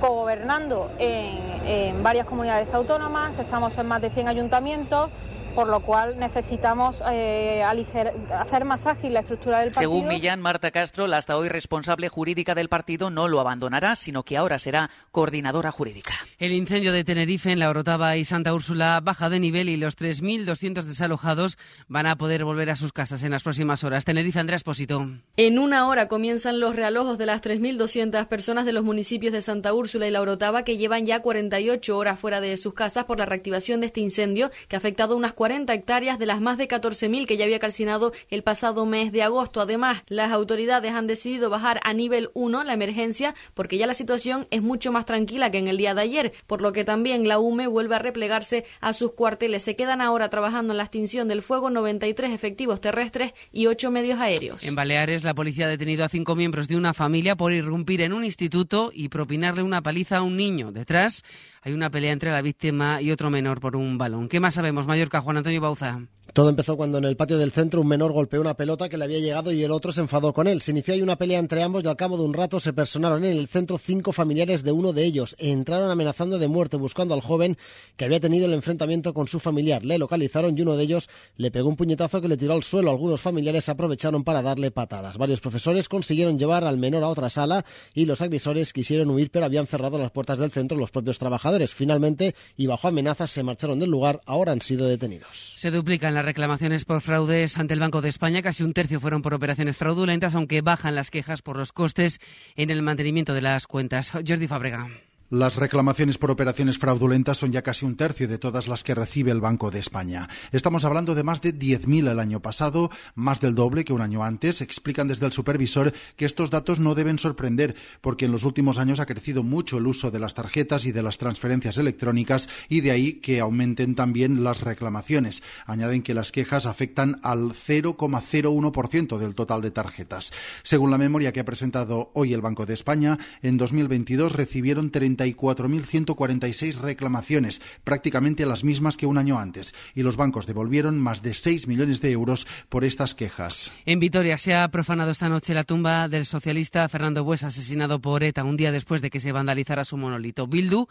cogobernando en, en varias comunidades autónomas, estamos en más de 100 ayuntamientos por lo cual necesitamos eh, hacer más ágil la estructura del partido. Según Millán, Marta Castro, la hasta hoy responsable jurídica del partido, no lo abandonará, sino que ahora será coordinadora jurídica. El incendio de Tenerife en La Orotava y Santa Úrsula baja de nivel y los 3.200 desalojados van a poder volver a sus casas en las próximas horas. Tenerife, Andrea Espósito. En una hora comienzan los realojos de las 3.200 personas de los municipios de Santa Úrsula y La Orotava que llevan ya 48 horas fuera de sus casas por la reactivación de este incendio que ha afectado unas 40 hectáreas de las más de 14.000 que ya había calcinado el pasado mes de agosto. Además, las autoridades han decidido bajar a nivel 1 la emergencia porque ya la situación es mucho más tranquila que en el día de ayer, por lo que también la UME vuelve a replegarse a sus cuarteles. Se quedan ahora trabajando en la extinción del fuego 93 efectivos terrestres y 8 medios aéreos. En Baleares, la policía ha detenido a cinco miembros de una familia por irrumpir en un instituto y propinarle una paliza a un niño. Detrás hay una pelea entre la víctima y otro menor por un balón. ¿Qué más sabemos, Mallorca, Juan Antonio Bauza? Todo empezó cuando en el patio del centro un menor golpeó una pelota que le había llegado y el otro se enfadó con él. Se inició ahí una pelea entre ambos y al cabo de un rato se personaron en el centro cinco familiares de uno de ellos. Entraron amenazando de muerte buscando al joven que había tenido el enfrentamiento con su familiar. Le localizaron y uno de ellos le pegó un puñetazo que le tiró al suelo. Algunos familiares aprovecharon para darle patadas. Varios profesores consiguieron llevar al menor a otra sala y los agresores quisieron huir pero habían cerrado las puertas del centro los propios trabajadores. Finalmente y bajo amenazas se marcharon del lugar. Ahora han sido detenidos. Se duplican las reclamaciones por fraudes ante el Banco de España. Casi un tercio fueron por operaciones fraudulentas, aunque bajan las quejas por los costes en el mantenimiento de las cuentas. Jordi Fabrega. Las reclamaciones por operaciones fraudulentas son ya casi un tercio de todas las que recibe el Banco de España. Estamos hablando de más de 10.000 el año pasado, más del doble que un año antes. Explican desde el supervisor que estos datos no deben sorprender porque en los últimos años ha crecido mucho el uso de las tarjetas y de las transferencias electrónicas y de ahí que aumenten también las reclamaciones. Añaden que las quejas afectan al 0,01% del total de tarjetas. Según la memoria que ha presentado hoy el Banco de España, en 2022 recibieron 30 34.146 reclamaciones, prácticamente las mismas que un año antes, y los bancos devolvieron más de 6 millones de euros por estas quejas. En Vitoria se ha profanado esta noche la tumba del socialista Fernando Bues, asesinado por ETA un día después de que se vandalizara su monolito. Bildu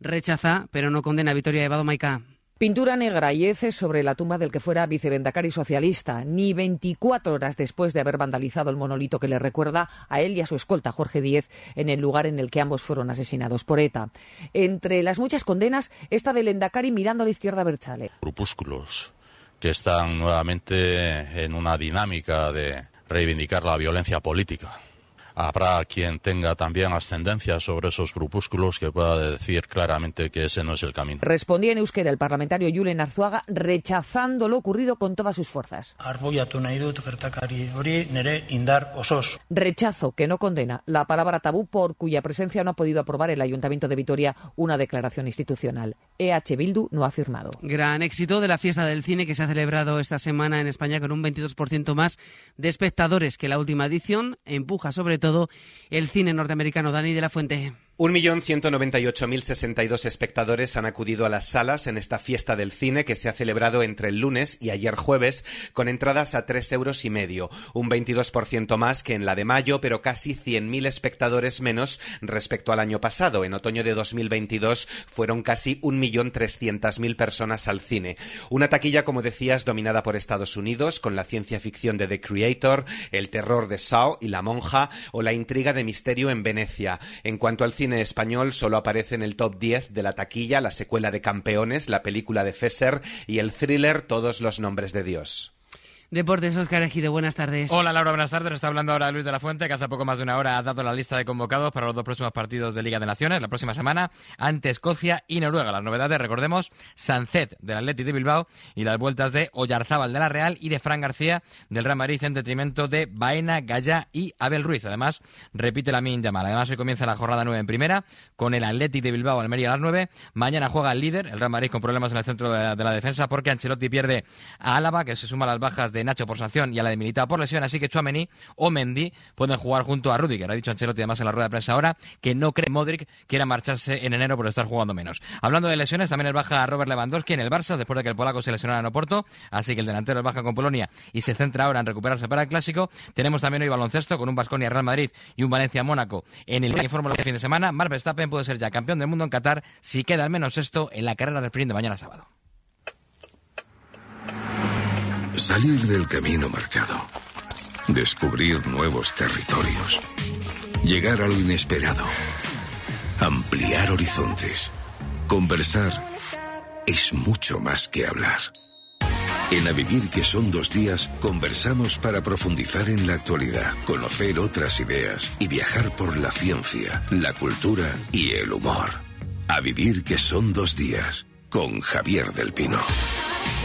rechaza, pero no condena a Vitoria Evado Maica. Pintura negra y heces sobre la tumba del que fuera vicelendacari socialista, ni 24 horas después de haber vandalizado el monolito que le recuerda a él y a su escolta, Jorge Díez, en el lugar en el que ambos fueron asesinados por ETA. Entre las muchas condenas, esta del Endacari mirando a la izquierda Berchale. Grupúsculos que están nuevamente en una dinámica de reivindicar la violencia política habrá quien tenga también ascendencia sobre esos grupúsculos que pueda decir claramente que ese no es el camino. Respondía en euskera el parlamentario Julen Arzuaga rechazando lo ocurrido con todas sus fuerzas. Rechazo que no condena la palabra tabú por cuya presencia no ha podido aprobar el Ayuntamiento de Vitoria una declaración institucional. EH Bildu no ha firmado. Gran éxito de la fiesta del cine que se ha celebrado esta semana en España con un 22% más de espectadores que la última edición empuja sobre todo todo el cine norteamericano. Dani de la Fuente. 1.198.062 espectadores han acudido a las salas en esta fiesta del cine que se ha celebrado entre el lunes y ayer jueves con entradas a tres euros y medio, un 22% más que en la de mayo, pero casi 100.000 espectadores menos respecto al año pasado. En otoño de 2022 fueron casi 1.300.000 personas al cine. Una taquilla, como decías, dominada por Estados Unidos con la ciencia ficción de The Creator, el terror de Saw y La Monja o la intriga de misterio en Venecia. En cuanto al español solo aparece en el top 10 de la taquilla la secuela de Campeones, la película de Fesser y el thriller Todos los nombres de Dios. Deportes, Oscar Ejido, buenas tardes. Hola Laura, buenas tardes. Nos está hablando ahora Luis de la Fuente, que hace poco más de una hora ha dado la lista de convocados para los dos próximos partidos de Liga de Naciones, la próxima semana, ante Escocia y Noruega. Las novedades, recordemos, Sancet del Atleti de Bilbao y las vueltas de Oyarzábal de la Real y de Fran García del Real Madrid en detrimento de Baena, Gaya y Abel Ruiz. Además, repite la min llamada. Además, hoy comienza la jornada 9 en primera con el Atleti de Bilbao Almería a las 9. Mañana juega el líder, el Real Madrid con problemas en el centro de, la defensa porque Ancelotti pierde a Álava, que se suma a las bajas de Nacho por sanción y a la de Militao por lesión, así que Chuamení o Mendy pueden jugar junto a Rudiger. Ha dicho Ancelotti además en la rueda de prensa ahora que no cree Modric quiera marcharse en enero por estar jugando menos. Hablando de lesiones, también el baja Robert Lewandowski en el Barça después de que el polaco se lesionara en Oporto, así que el delantero baja con Polonia y se centra ahora en recuperarse para el clásico. Tenemos también hoy baloncesto con un Basconia Real Madrid y un Valencia Mónaco en el Fórmula de fin de semana. Mark Verstappen puede ser ya campeón del mundo en Qatar si queda al menos esto en la carrera del sprint mañana sábado. Salir del camino marcado. Descubrir nuevos territorios. Llegar a lo inesperado. Ampliar horizontes. Conversar es mucho más que hablar. En A Vivir que son dos días, conversamos para profundizar en la actualidad, conocer otras ideas y viajar por la ciencia, la cultura y el humor. A Vivir que son dos días, con Javier del Pino.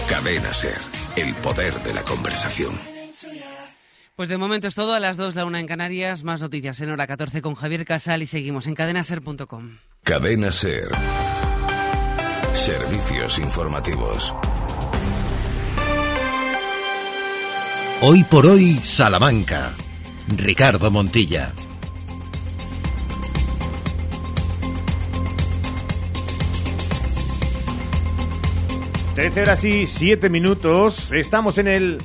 Cadena Ser, el poder de la conversación. Pues de momento es todo, a las 2, la una en Canarias, más noticias en hora 14 con Javier Casal y seguimos en cadenaser.com. Cadena Ser. Servicios informativos. Hoy por hoy, Salamanca. Ricardo Montilla. 13 horas y 7 minutos. Estamos en el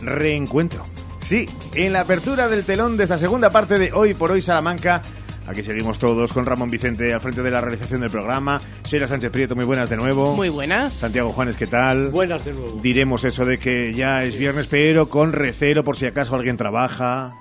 reencuentro. Sí, en la apertura del telón de esta segunda parte de Hoy por Hoy Salamanca. Aquí seguimos todos con Ramón Vicente al frente de la realización del programa. Sheila Sánchez Prieto, muy buenas de nuevo. Muy buenas. Santiago Juanes, ¿qué tal? Buenas de nuevo. Diremos eso de que ya es viernes, pero con recelo por si acaso alguien trabaja.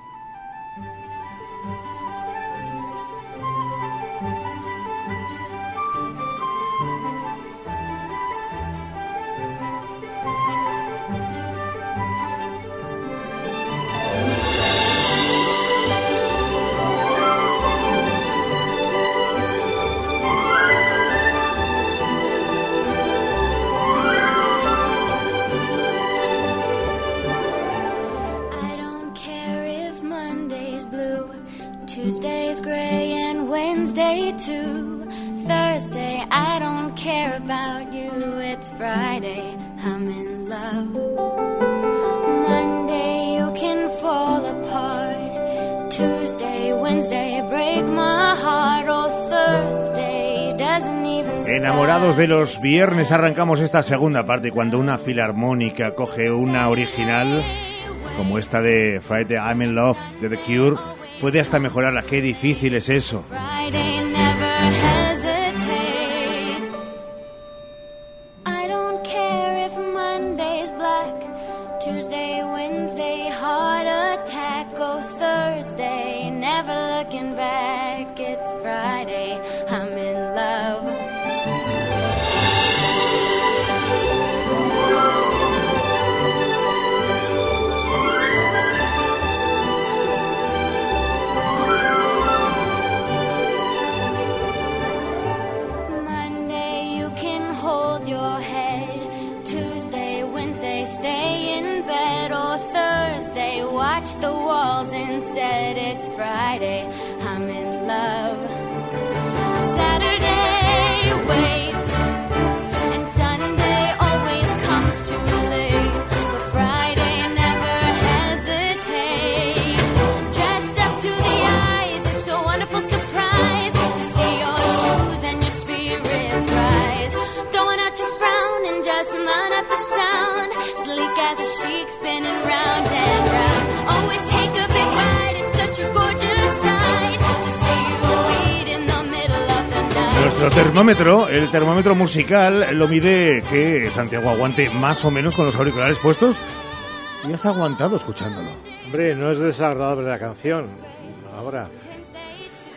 Viernes arrancamos esta segunda parte cuando una filarmónica coge una original como esta de Friday I'm in Love de The Cure puede hasta mejorarla. Qué difícil es eso. Friday, I'm in love. Saturday, wait, and Sunday always comes too late. But Friday, never hesitate. Dressed up to the eyes, it's a wonderful surprise to see your shoes and your spirits rise. Throwing out your frown and just line up the sound. Sleek as a chic, spinning round. Nuestro termómetro, el termómetro musical, lo mide que Santiago aguante más o menos con los auriculares puestos y has aguantado escuchándolo. Hombre, no es desagradable la canción. Ahora,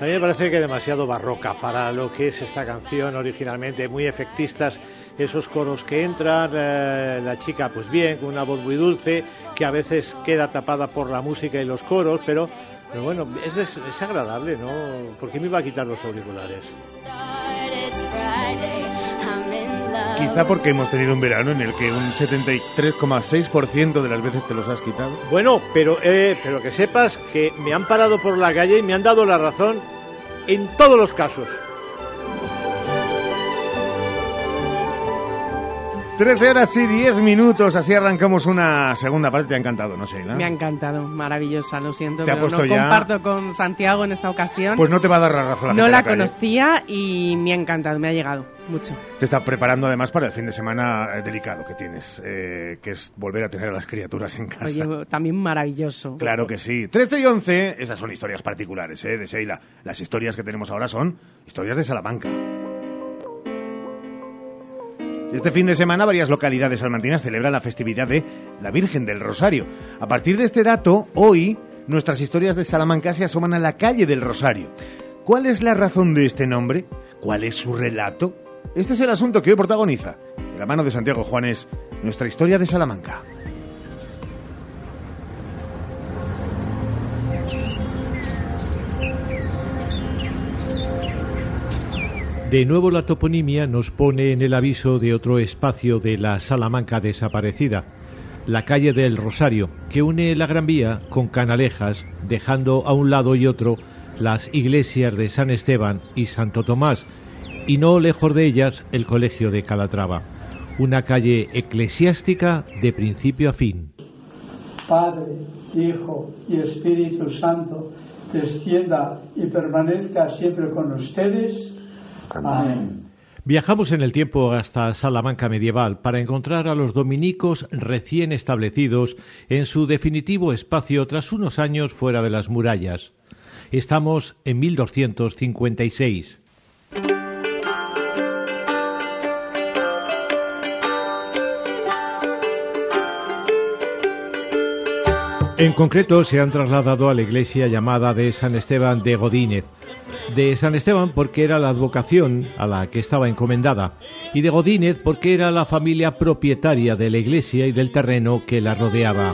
a mí me parece que demasiado barroca para lo que es esta canción originalmente, muy efectistas esos coros que entran, eh, la chica pues bien, con una voz muy dulce, que a veces queda tapada por la música y los coros, pero, pero bueno, es, es, agradable, ¿no? ¿Por qué me iba a quitar los auriculares? Quizá porque hemos tenido un verano en el que un 73,6% de las veces te los has quitado. Bueno, pero, eh, pero que sepas que me han parado por la calle y me han dado la razón en todos los casos. 13 horas y 10 minutos, así arrancamos una segunda parte. Te ha encantado, no sé, ¿no? Me ha encantado, maravillosa, lo siento, Te pero no ya- comparto con Santiago en esta ocasión. Pues no te va a dar la razón la no la conocía y me ha encantado, me ha llegado mucho. Te está preparando además para el fin de semana eh, delicado que tienes, eh, que es volver a tener a las criaturas en casa. Oye, también maravilloso. Claro que sí. 13 y 11, esas son historias particulares, ¿eh? De Sheila. Las historias que tenemos ahora son historias de Salamanca. Este fin de semana varias localidades salmantinas celebran la festividad de la Virgen del Rosario. A partir de este dato, hoy nuestras historias de Salamanca se asoman a la calle del Rosario. ¿Cuál es la razón de este nombre? ¿Cuál es su relato? Este es el asunto que hoy protagoniza, de la mano de Santiago Juanes, nuestra historia de Salamanca. De nuevo la toponimia nos pone en el aviso de otro espacio de la Salamanca desaparecida, la calle del Rosario, que une la Gran Vía con Canalejas, dejando a un lado y otro las iglesias de San Esteban y Santo Tomás, y no lejos de ellas el colegio de Calatrava, una calle eclesiástica de principio a fin. Padre, Hijo y Espíritu Santo, descienda y permanezca siempre con ustedes. Amén. Viajamos en el tiempo hasta Salamanca medieval para encontrar a los dominicos recién establecidos en su definitivo espacio tras unos años fuera de las murallas. Estamos en 1256. En concreto se han trasladado a la iglesia llamada de San Esteban de Godínez. De San Esteban porque era la advocación a la que estaba encomendada y de Godínez porque era la familia propietaria de la iglesia y del terreno que la rodeaba.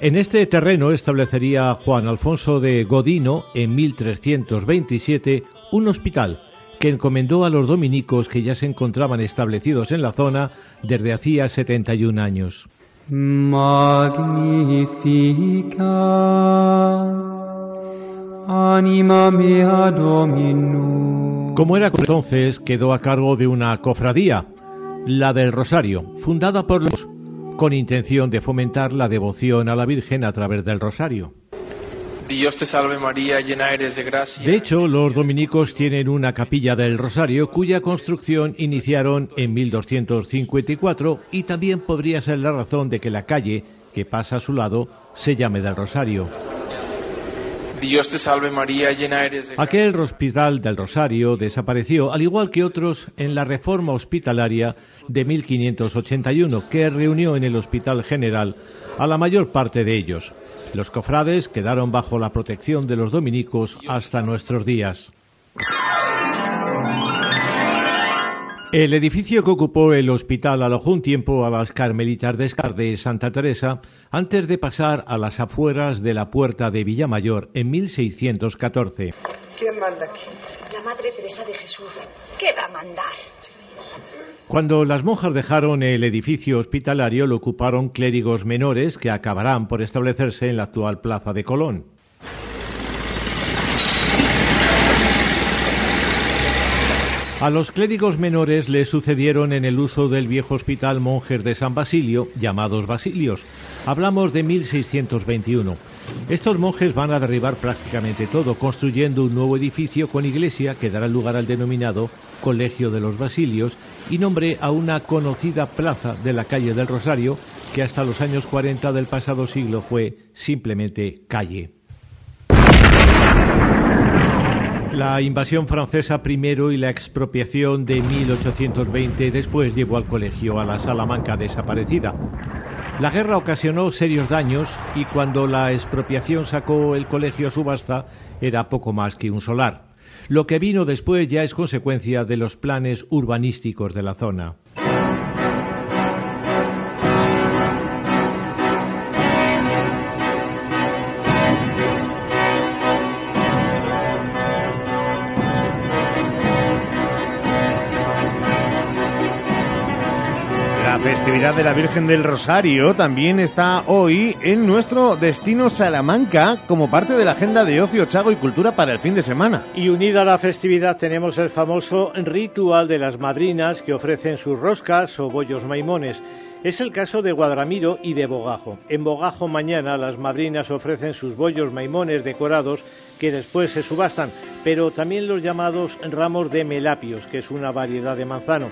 En este terreno establecería Juan Alfonso de Godino en 1327 un hospital que encomendó a los dominicos que ya se encontraban establecidos en la zona desde hacía 71 años. Anima mea Dominum. Como era entonces, quedó a cargo de una cofradía, la del Rosario, fundada por los con intención de fomentar la devoción a la Virgen a través del Rosario. Dios te salve María, llena eres de gracia. De hecho, los dominicos tienen una capilla del Rosario cuya construcción iniciaron en 1254 y también podría ser la razón de que la calle que pasa a su lado se llame del Rosario. Dios te salve María, llena eres. Aquel hospital del Rosario desapareció, al igual que otros en la reforma hospitalaria de 1581, que reunió en el Hospital General a la mayor parte de ellos. Los cofrades quedaron bajo la protección de los dominicos hasta nuestros días. El edificio que ocupó el hospital alojó un tiempo a las carmelitas de Escar de Santa Teresa antes de pasar a las afueras de la puerta de Villamayor en 1614. ¿Quién manda aquí? La Madre Teresa de Jesús. ¿Qué va a mandar? Cuando las monjas dejaron el edificio hospitalario lo ocuparon clérigos menores que acabarán por establecerse en la actual plaza de Colón. A los clérigos menores le sucedieron en el uso del viejo hospital monjes de San Basilio, llamados Basilios. Hablamos de 1621. Estos monjes van a derribar prácticamente todo, construyendo un nuevo edificio con iglesia que dará lugar al denominado Colegio de los Basilios y nombre a una conocida plaza de la calle del Rosario que hasta los años 40 del pasado siglo fue simplemente calle. La invasión francesa primero y la expropiación de 1820 después llevó al colegio a la Salamanca desaparecida. La guerra ocasionó serios daños y cuando la expropiación sacó el colegio a subasta era poco más que un solar. Lo que vino después ya es consecuencia de los planes urbanísticos de la zona. La festividad de la Virgen del Rosario también está hoy en nuestro destino Salamanca como parte de la agenda de ocio, chago y cultura para el fin de semana. Y unida a la festividad tenemos el famoso ritual de las madrinas que ofrecen sus roscas o bollos maimones. Es el caso de Guadramiro y de Bogajo. En Bogajo mañana las madrinas ofrecen sus bollos maimones decorados que después se subastan, pero también los llamados ramos de melapios, que es una variedad de manzano.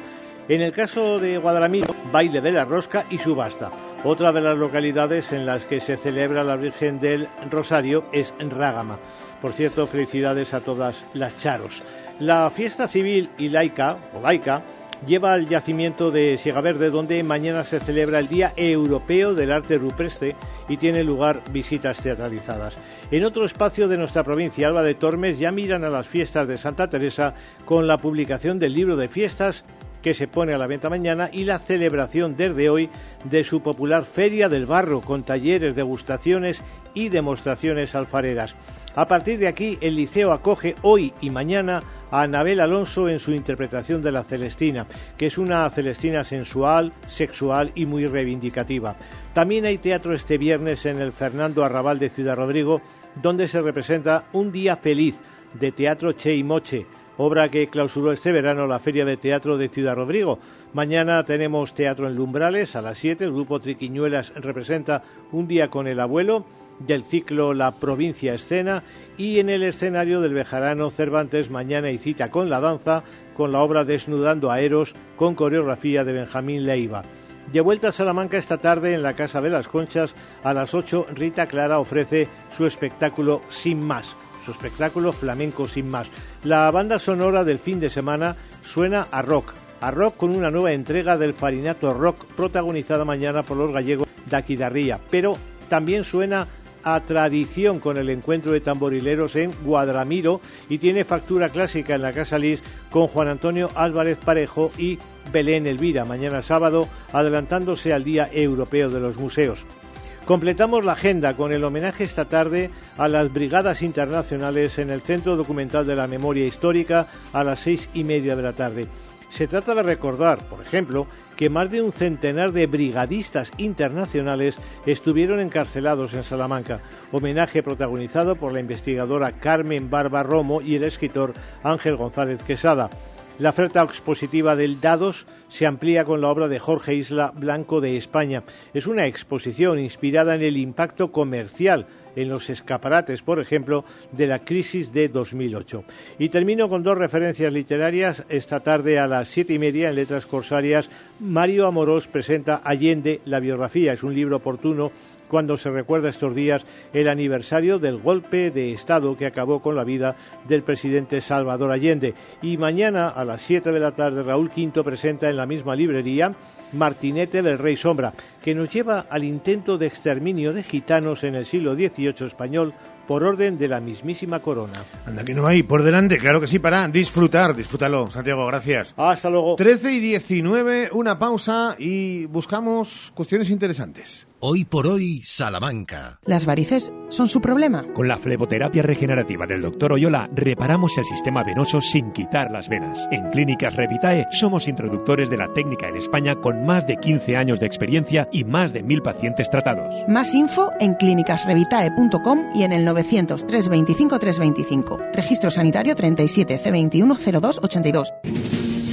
En el caso de Guadramiro, baile de la rosca y subasta. Otra de las localidades en las que se celebra la Virgen del Rosario es Rágama. Por cierto, felicidades a todas las charos. La fiesta civil y laica, o laica, lleva al yacimiento de Verde, donde mañana se celebra el Día Europeo del Arte Rupestre y tiene lugar visitas teatralizadas. En otro espacio de nuestra provincia, Alba de Tormes, ya miran a las fiestas de Santa Teresa con la publicación del libro de fiestas que se pone a la venta mañana y la celebración desde hoy de su popular Feria del Barro con talleres, degustaciones y demostraciones alfareras. A partir de aquí, el liceo acoge hoy y mañana a Anabel Alonso en su interpretación de la Celestina, que es una Celestina sensual, sexual y muy reivindicativa. También hay teatro este viernes en el Fernando Arrabal de Ciudad Rodrigo, donde se representa Un Día Feliz de Teatro Che y Moche, obra que clausuró este verano la Feria de Teatro de Ciudad Rodrigo. Mañana tenemos teatro en Lumbrales a las 7. El grupo Triquiñuelas representa Un día con el abuelo del ciclo La provincia escena y en el escenario del Bejarano Cervantes mañana y cita con la danza con la obra Desnudando a Eros con coreografía de Benjamín Leiva. De vuelta a Salamanca esta tarde en la Casa de las Conchas a las 8 Rita Clara ofrece su espectáculo Sin Más su espectáculo Flamenco sin más. La banda sonora del fin de semana suena a rock, a rock con una nueva entrega del Farinato Rock protagonizada mañana por los gallegos de Aquidarría, pero también suena a tradición con el encuentro de tamborileros en Guadramiro y tiene factura clásica en la Casa Lis con Juan Antonio Álvarez Parejo y Belén Elvira mañana sábado adelantándose al Día Europeo de los Museos. Completamos la agenda con el homenaje esta tarde a las brigadas internacionales en el Centro Documental de la Memoria Histórica a las seis y media de la tarde. Se trata de recordar, por ejemplo, que más de un centenar de brigadistas internacionales estuvieron encarcelados en Salamanca, homenaje protagonizado por la investigadora Carmen Barba Romo y el escritor Ángel González Quesada. La oferta expositiva del Dados se amplía con la obra de Jorge Isla Blanco de España. Es una exposición inspirada en el impacto comercial en los escaparates, por ejemplo, de la crisis de 2008. Y termino con dos referencias literarias. Esta tarde a las siete y media en Letras Corsarias, Mario Amorós presenta Allende, la biografía. Es un libro oportuno cuando se recuerda estos días el aniversario del golpe de Estado que acabó con la vida del presidente Salvador Allende. Y mañana a las 7 de la tarde Raúl Quinto presenta en la misma librería Martinete del Rey Sombra, que nos lleva al intento de exterminio de gitanos en el siglo XVIII español por orden de la mismísima corona. Anda que no hay, por delante, claro que sí, para disfrutar, disfrútalo. Santiago, gracias. Hasta luego. 13 y 19, una pausa y buscamos cuestiones interesantes. Hoy por hoy, Salamanca. Las varices son su problema. Con la fleboterapia regenerativa del Dr. Oyola reparamos el sistema venoso sin quitar las venas. En Clínicas Revitae somos introductores de la técnica en España con más de 15 años de experiencia y más de mil pacientes tratados. Más info en clínicasrevitae.com y en el 900 325 325. Registro sanitario 37 C21 0282.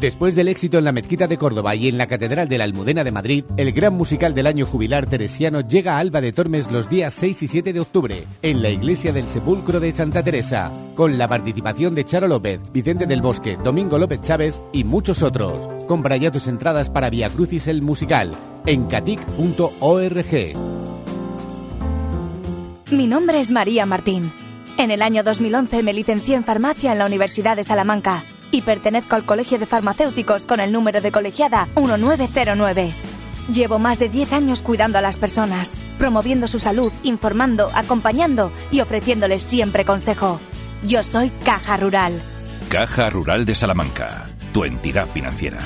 Después del éxito en la Mezquita de Córdoba y en la Catedral de la Almudena de Madrid, el gran musical del año jubilar teresiano llega a Alba de Tormes los días 6 y 7 de octubre, en la Iglesia del Sepulcro de Santa Teresa, con la participación de Charo López, Vicente del Bosque, Domingo López Chávez y muchos otros. Compra ya tus entradas para Via Crucis el musical en catic.org. Mi nombre es María Martín. En el año 2011 me licencié en farmacia en la Universidad de Salamanca y pertenezco al Colegio de Farmacéuticos con el número de colegiada 1909. Llevo más de 10 años cuidando a las personas, promoviendo su salud, informando, acompañando y ofreciéndoles siempre consejo. Yo soy Caja Rural. Caja Rural de Salamanca, tu entidad financiera.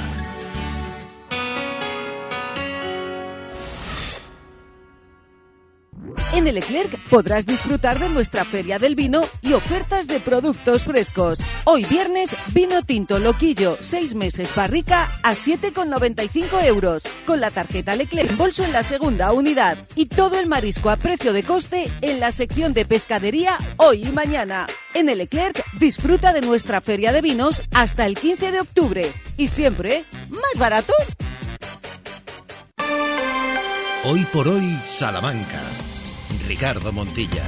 En el Leclerc podrás disfrutar de nuestra feria del vino y ofertas de productos frescos. Hoy viernes, vino tinto loquillo, 6 meses barrica a 7,95 euros. Con la tarjeta Leclerc bolso en la segunda unidad. Y todo el marisco a precio de coste en la sección de pescadería hoy y mañana. En el Leclerc disfruta de nuestra feria de vinos hasta el 15 de octubre. Y siempre, ¿más baratos? Hoy por hoy, Salamanca. Ricardo Montilla.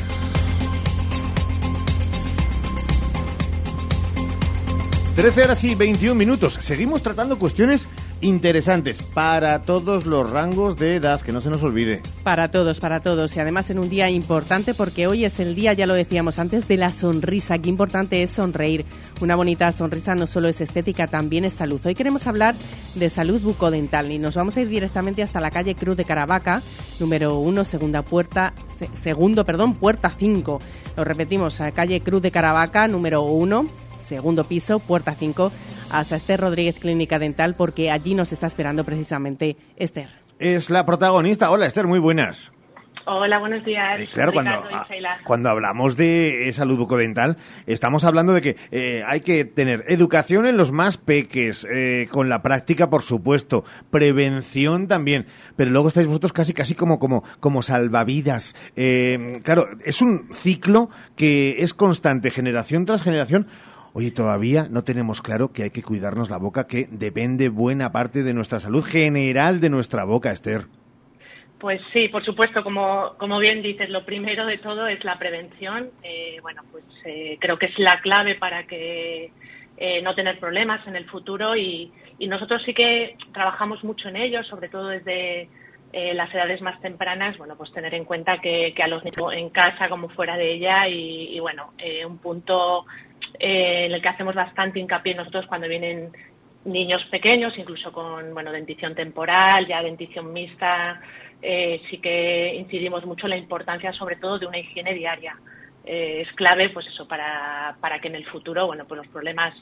13 horas y 21 minutos. Seguimos tratando cuestiones interesantes para todos los rangos de edad, que no se nos olvide. Para todos, para todos. Y además en un día importante porque hoy es el día, ya lo decíamos antes, de la sonrisa. Qué importante es sonreír. Una bonita sonrisa no solo es estética, también es salud. Hoy queremos hablar de salud bucodental y nos vamos a ir directamente hasta la calle Cruz de Caravaca, número 1, segunda puerta, segundo, perdón, puerta 5. Lo repetimos, a calle Cruz de Caravaca, número 1, segundo piso, puerta 5 hasta Esther Rodríguez Clínica Dental porque allí nos está esperando precisamente Esther. Es la protagonista. Hola Esther, muy buenas. Hola, buenos días. Eh, claro, cuando, cuando hablamos de salud bucodental, estamos hablando de que eh, hay que tener educación en los más peques, eh, con la práctica, por supuesto, prevención también, pero luego estáis vosotros casi, casi como, como, como salvavidas. claro, es un ciclo que es constante, generación tras generación. Oye, todavía no tenemos claro que hay que cuidarnos la boca, que depende buena parte de nuestra salud general de nuestra boca, Esther. Pues sí, por supuesto, como, como bien dices, lo primero de todo es la prevención. Eh, bueno, pues eh, creo que es la clave para que eh, no tener problemas en el futuro y, nosotros sí que trabajamos mucho en ello, sobre todo desde las edades más tempranas, bueno, pues tener en cuenta que, a los niños en casa como fuera de ella y, y bueno, un punto eh, en el que hacemos bastante hincapié nosotros cuando vienen niños pequeños, incluso con bueno, dentición temporal, ya dentición mixta, eh, sí que incidimos mucho en la importancia sobre todo de una higiene diaria. Eh, es clave pues eso para, para, que en el futuro bueno pues los problemas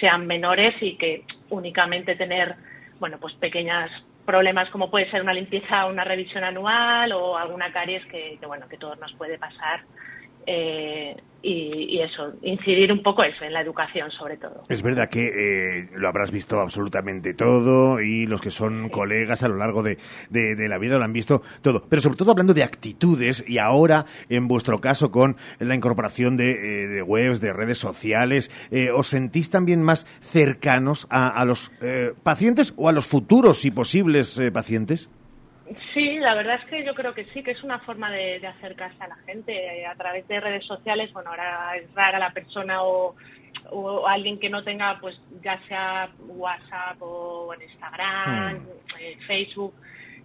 sean menores y que únicamente tener bueno pues pequeñas problemas como puede ser una limpieza una revisión anual o alguna caries que, bueno que todo nos puede pasar y, eso, incidir un poco eso, en la educación sobre todo. Es verdad que eh, lo habrás visto absolutamente todo y los que son colegas a lo largo de, de, la vida lo han visto todo, pero sobre todo hablando de actitudes y ahora en vuestro caso con la incorporación de, eh, de webs, de redes sociales, ¿os sentís también más cercanos a, a los pacientes o a los futuros y posibles pacientes? Sí, la verdad es que yo creo que sí, que es una forma de, acercarse a la gente a través de redes sociales. Bueno, ahora es rara la persona o, alguien que no tenga, pues ya sea WhatsApp o Instagram, hmm. eh, Facebook.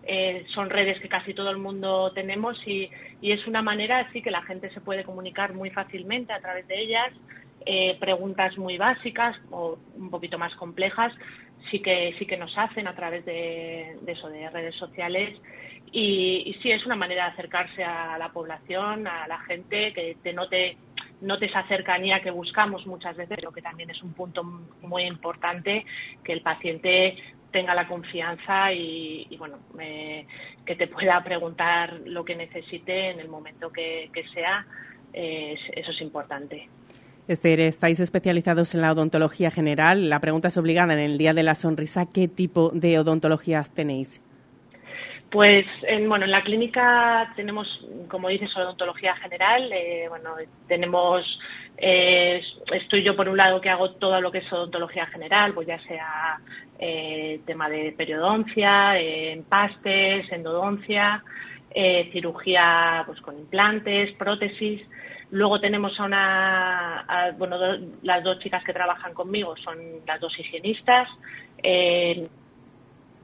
Eh, son redes que casi todo el mundo tenemos y, es una manera así que la gente se puede comunicar muy fácilmente a través de ellas. Eh, preguntas muy básicas o un poquito más complejas sí que sí que nos hacen a través de, eso de redes sociales. Y, sí es una manera de acercarse a la población a la gente que te note note esa cercanía que buscamos muchas veces pero que también es un punto muy importante que el paciente tenga la confianza y, bueno que te pueda preguntar lo que necesite en el momento que, sea eso es importante estáis especializados en la odontología general. La pregunta es obligada en el Día de la Sonrisa. ¿Qué tipo de odontologías tenéis? Pues en, bueno, en la clínica tenemos, como dices, odontología general. Eh, bueno, tenemos, eh, estoy yo por un lado que hago todo lo que es odontología general, pues ya sea eh, tema de periodoncia, empastes, endodoncia, cirugía pues con implantes, prótesis. Luego tenemos a una, bueno, las dos chicas que trabajan conmigo son las dos higienistas.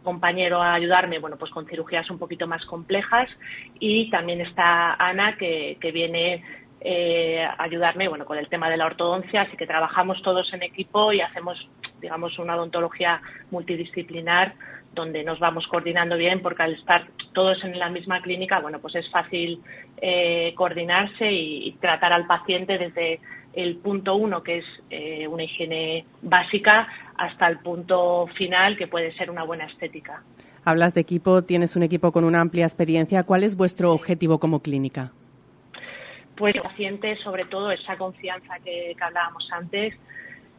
Compañero a ayudarme, bueno, pues con cirugías un poquito más complejas. Y también está Ana que, viene eh, a ayudarme, bueno, con el tema de la ortodoncia, así que trabajamos todos en equipo y hacemos, digamos, una odontología multidisciplinar donde nos vamos coordinando bien porque al estar todos en la misma clínica, bueno, pues es fácil eh, coordinarse y, tratar al paciente desde el punto uno, que es eh, una higiene básica, hasta el punto final, que puede ser una buena estética. Hablas de equipo, tienes un equipo con una amplia experiencia. ¿Cuál es vuestro objetivo como clínica? Pues el paciente, sobre todo, esa confianza que, hablábamos antes,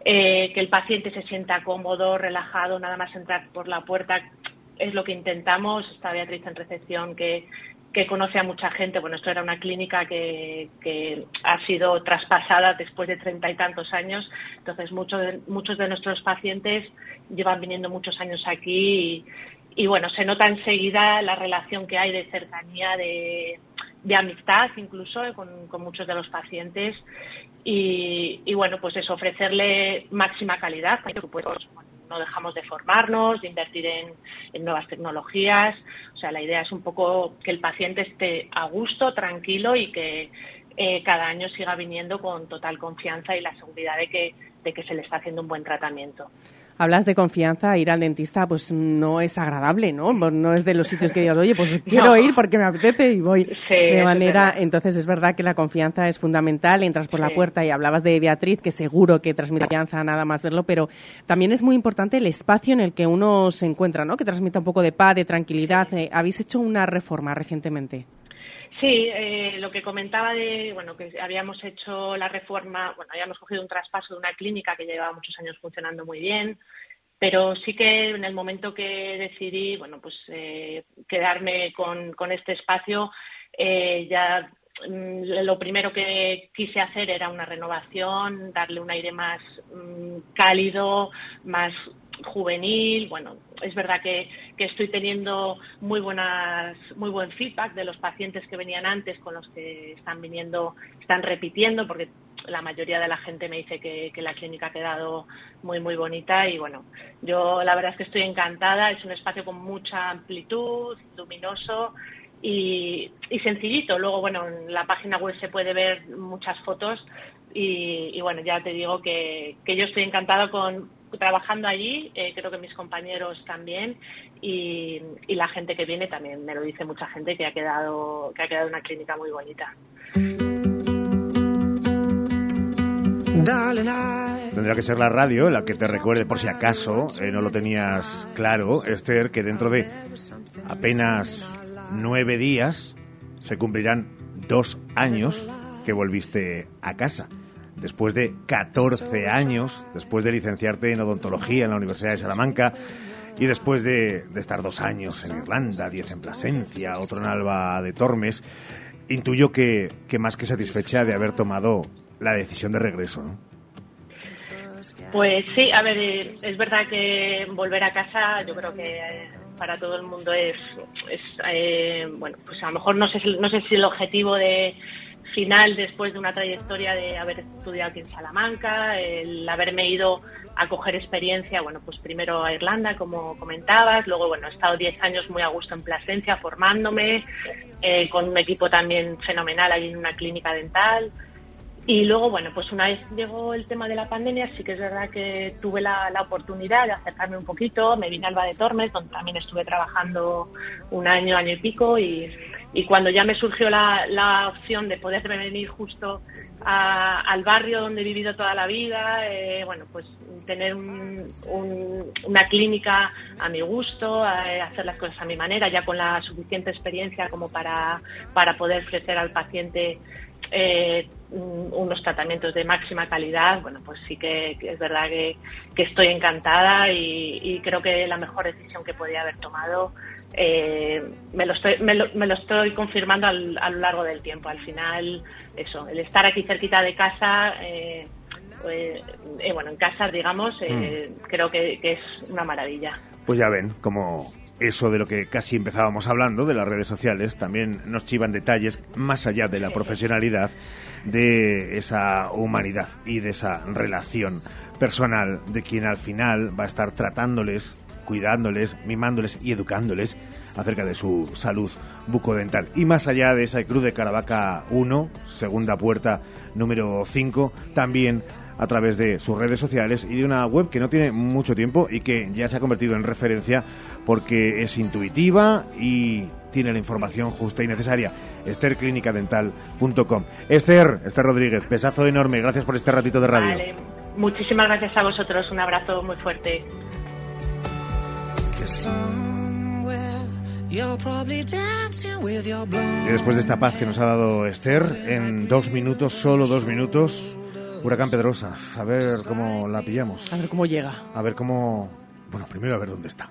eh, que el paciente se sienta cómodo, relajado, nada más entrar por la puerta, es lo que intentamos. Está Beatriz en recepción, que conoce a mucha gente. Bueno, esto era una clínica que, ha sido traspasada después de treinta y tantos años. Entonces, muchos de, muchos de nuestros pacientes llevan viniendo muchos años aquí y, bueno, se nota enseguida la relación que hay de cercanía, de, amistad incluso con, muchos de los pacientes. Y, bueno, pues es ofrecerle máxima calidad, no dejamos de formarnos, de invertir en, nuevas tecnologías. O sea, la idea es un poco que el paciente esté a gusto, tranquilo y que eh, cada año siga viniendo con total confianza y la seguridad de que, de que se le está haciendo un buen tratamiento hablas de confianza, ir al dentista pues no es agradable, ¿no? No es de los sitios que digas, oye, pues quiero ir porque me apetece y voy de manera... Entonces es verdad que la confianza es fundamental, entras por la puerta y hablabas de Beatriz, que seguro que transmite confianza nada más verlo, pero también es muy importante el espacio en el que uno se encuentra, ¿no? Que transmita un poco de paz, de tranquilidad. Eh, ¿Habéis hecho una reforma recientemente? Sí, eh, lo que comentaba de, bueno, que habíamos hecho la reforma, bueno, habíamos cogido un traspaso de una clínica que llevaba muchos años funcionando muy bien, pero sí que en el momento que decidí, bueno, pues eh, quedarme con, este espacio, eh, ya mm, lo primero que quise hacer era una renovación, darle un aire más mm, cálido, más juvenil. Bueno, es verdad que, estoy teniendo muy buenas, muy buen feedback de los pacientes que venían antes con los que están viniendo, están repitiendo, porque la mayoría de la gente me dice que, la clínica ha quedado muy muy bonita y bueno, yo la verdad es que estoy encantada, es un espacio con mucha amplitud, luminoso y, sencillito. Luego, bueno, en la página web se puede ver muchas fotos y, bueno, ya te digo que, yo estoy encantada con, trabajando allí, eh, creo que mis compañeros también y, la gente que viene también me lo dice mucha gente que ha quedado que ha quedado una clínica muy bonita. Tendría que ser la radio la que te recuerde, por si acaso eh, no lo tenías claro, Esther, que dentro de apenas nueve días se cumplirán dos años que volviste a casa después de 14 años, después de licenciarte en odontología en la Universidad de Salamanca y después de, estar dos años en Irlanda, diez en Plasencia, otro en Alba de Tormes, intuyo que, más que satisfecha de haber tomado la decisión de regreso, ¿no? Pues sí, a ver, es verdad que volver a casa yo creo que eh, para todo el mundo es, eh, bueno, pues a lo mejor no sé, no sé si el objetivo de, final después de una trayectoria de haber estudiado aquí en Salamanca, el haberme ido a coger experiencia, bueno, pues primero a Irlanda, como comentabas, luego, bueno, he estado 10 años muy a gusto en Plasencia formándome, eh, con un equipo también fenomenal ahí en una clínica dental. Y luego, bueno, pues una vez llegó el tema de la pandemia, sí que es verdad que tuve la, la oportunidad de acercarme un poquito, me vine a Alba de Tormes, donde también estuve trabajando un año, año y pico, y y cuando ya me surgió la, opción de poder venir justo al barrio donde he vivido toda la vida, eh, bueno, pues tener una clínica a mi gusto, hacer las cosas a mi manera, ya con la suficiente experiencia como para, para poder ofrecer al paciente eh, unos tratamientos de máxima calidad, bueno, pues sí que, es verdad que, estoy encantada y, creo que la mejor decisión que podía haber tomado eh, me, lo estoy, me, lo, estoy confirmando a lo largo del tiempo. Al final, eso, el estar aquí cerquita de casa, eh, eh, bueno, en casa, digamos, mm. creo que, que es una maravilla. Pues ya ven, como eso de lo que casi empezábamos hablando, de las redes sociales, también nos chivan detalles más allá de la profesionalidad, de esa humanidad y de esa relación personal de quien al final va a estar tratándoles, cuidándoles, mimándoles y educándoles acerca de su salud bucodental. Y más allá de esa Cruz de Caravaca 1, segunda puerta número 5, también a través de sus redes sociales y de una web que no tiene mucho tiempo y que ya se ha convertido en referencia porque es intuitiva y tiene la información justa y necesaria. EstherClinicadental.com. Esther, Esther Rodríguez, pesazo enorme. Gracias por este ratito de radio. Vale. Muchísimas gracias a vosotros. Un abrazo muy fuerte. Y después de esta paz que nos ha dado Esther, en dos minutos, solo dos minutos, Huracán Pedrosa. A ver cómo la pillamos. A ver cómo llega. A ver cómo... Bueno, primero a ver dónde está.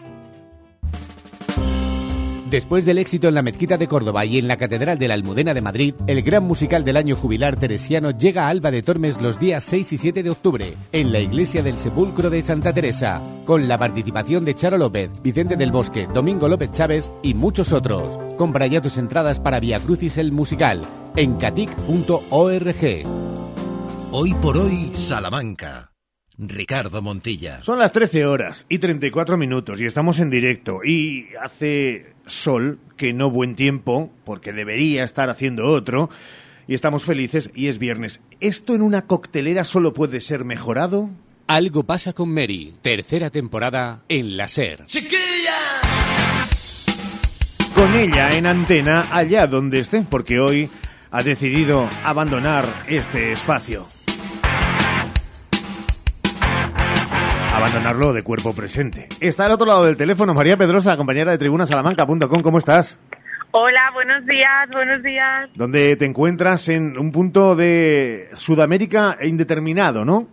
Después del éxito en la Mezquita de Córdoba y en la Catedral de la Almudena de Madrid, el gran musical del año jubilar teresiano llega a Alba de Tormes los días 6 y 7 de octubre, en la Iglesia del Sepulcro de Santa Teresa, con la participación de Charo López, Vicente del Bosque, Domingo López Chávez y muchos otros. Compra ya tus entradas para Via Crucis el musical en catic.org. Hoy por hoy, Salamanca. Ricardo Montilla. Son las 13 horas y 34 minutos y estamos en directo y hace sol, que no buen tiempo, porque debería estar haciendo otro, y estamos felices y es viernes. ¿Esto en una coctelera solo puede ser mejorado? Algo pasa con Mary, tercera temporada en la SER. ¡Chiquilla! Con ella en antena allá donde esté, porque hoy ha decidido abandonar este espacio. Abandonarlo de cuerpo presente. Está al otro lado del teléfono María Pedrosa, compañera de tribunasalamanca.com. ¿Cómo estás? Hola, buenos días, buenos días. ¿Dónde te encuentras en un punto de Sudamérica indeterminado, ¿no?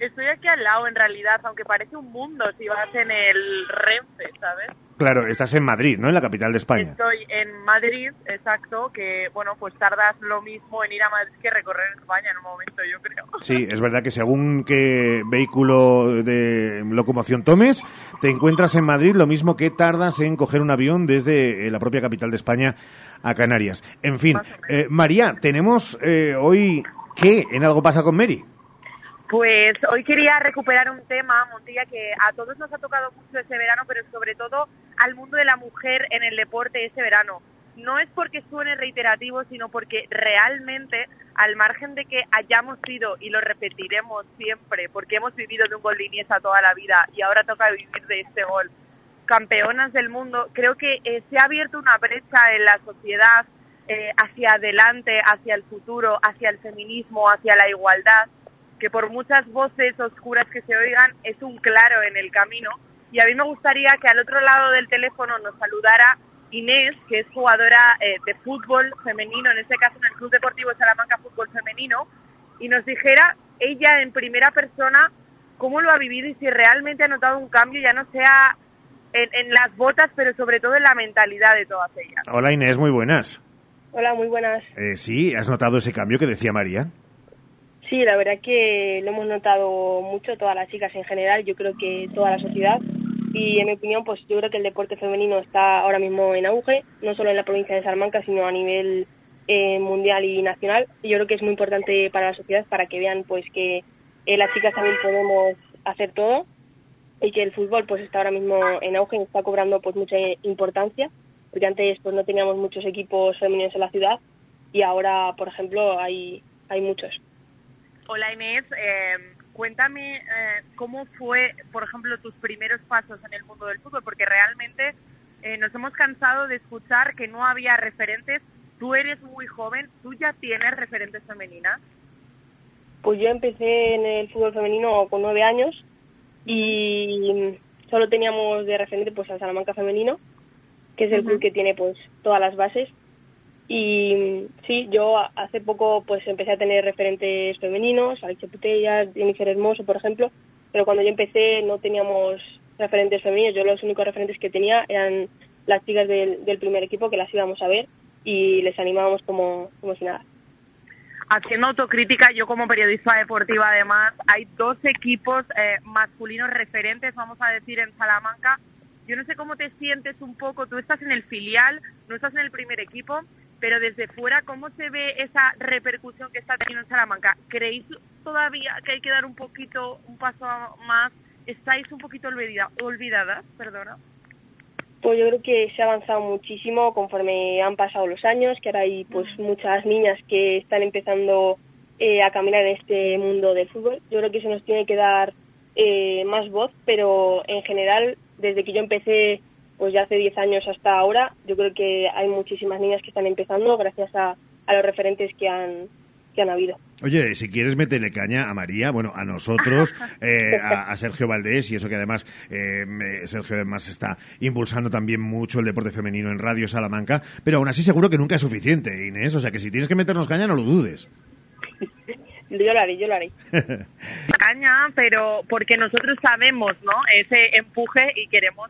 Estoy aquí al lado, en realidad, aunque parece un mundo si vas en el Renfe, ¿sabes? Claro, estás en Madrid, ¿no? En la capital de España. Estoy en Madrid, exacto, que bueno, pues tardas lo mismo en ir a Madrid que recorrer España en un momento, yo creo. Sí, es verdad que según qué vehículo de locomoción tomes, te encuentras en Madrid lo mismo que tardas en coger un avión desde eh, la propia capital de España a Canarias. En fin, eh, María, tenemos eh, hoy qué en algo pasa con Mary. Pues hoy quería recuperar un tema, Montilla, que a todos nos ha tocado mucho este verano, pero sobre todo al mundo de la mujer en el deporte este verano. No es porque suene reiterativo, sino porque realmente, al margen de que hayamos sido, y lo repetiremos siempre, porque hemos vivido de un gol de Iniesta toda la vida y ahora toca vivir de este gol, campeonas del mundo, creo que eh, se ha abierto una brecha en la sociedad eh, hacia adelante, hacia el futuro, hacia el feminismo, hacia la igualdad, que por muchas voces oscuras que se oigan es un claro en el camino. Y a mí me gustaría que al otro lado del teléfono nos saludara Inés, que es jugadora eh, de fútbol femenino, en este caso en el Club Deportivo Salamanca Fútbol Femenino, y nos dijera ella en primera persona cómo lo ha vivido y si realmente ha notado un cambio, ya no sea en, las botas, pero sobre todo en la mentalidad de todas ellas. Hola Inés, muy buenas. Hola, muy buenas. Eh, sí, ¿has notado ese cambio que decía María? Sí, la verdad que lo hemos notado mucho, todas las chicas en general, yo creo que toda la sociedad. Y en mi opinión, pues yo creo que el deporte femenino está ahora mismo en auge, no solo en la provincia de Salamanca, sino a nivel eh, mundial y nacional. Y yo creo que es muy importante para la sociedad para que vean pues que eh, las chicas también podemos hacer todo y que el fútbol pues está ahora mismo en auge y está cobrando pues mucha importancia, porque antes pues no teníamos muchos equipos femeninos en la ciudad y ahora, por ejemplo, hay, hay muchos. Hola Inés, em, cuéntame eh, cómo fue, por ejemplo, tus primeros pasos en el mundo del fútbol, porque realmente eh, nos hemos cansado de escuchar que no había referentes. Tú eres muy joven, ¿tú ya tienes referentes femeninas? Pues yo empecé en el fútbol femenino con nueve años y solo teníamos de referente pues al Salamanca femenino, que es el club que tiene pues todas las bases y sí, yo hace poco pues empecé a tener referentes femeninos, Alexe Putellas, Jennifer Hermoso, por ejemplo, pero cuando yo empecé no teníamos referentes femeninos, yo los únicos referentes que tenía eran las chicas del, primer equipo que las íbamos a ver y les animábamos como, como si nada. Haciendo autocrítica, yo como periodista deportiva además, hay dos equipos eh, masculinos referentes, vamos a decir, en Salamanca. Yo no sé cómo te sientes un poco, tú estás en el filial, no estás en el primer equipo, pero desde fuera, ¿cómo se ve esa repercusión que está teniendo en Salamanca? ¿Creéis todavía que hay que dar un poquito, un paso más? ¿Estáis un poquito olvidadas? Perdona. Pues yo creo que se ha avanzado muchísimo conforme han pasado los años, que ahora hay pues muchas niñas que están empezando eh, a caminar en este mundo del fútbol. Yo creo que se nos tiene que dar eh, más voz, pero en general, desde que yo empecé pues ya hace 10 años hasta ahora, yo creo que hay muchísimas niñas que están empezando gracias a, los referentes que han, que han habido. Oye, si quieres meterle caña a María, bueno, a nosotros, eh, a, Sergio Valdés, y eso que además eh, Sergio además está impulsando también mucho el deporte femenino en Radio Salamanca, pero aún así seguro que nunca es suficiente, Inés, o sea que si tienes que meternos caña no lo dudes. Yo lo haré, yo lo haré. caña, pero porque nosotros sabemos, ¿no? Ese empuje y queremos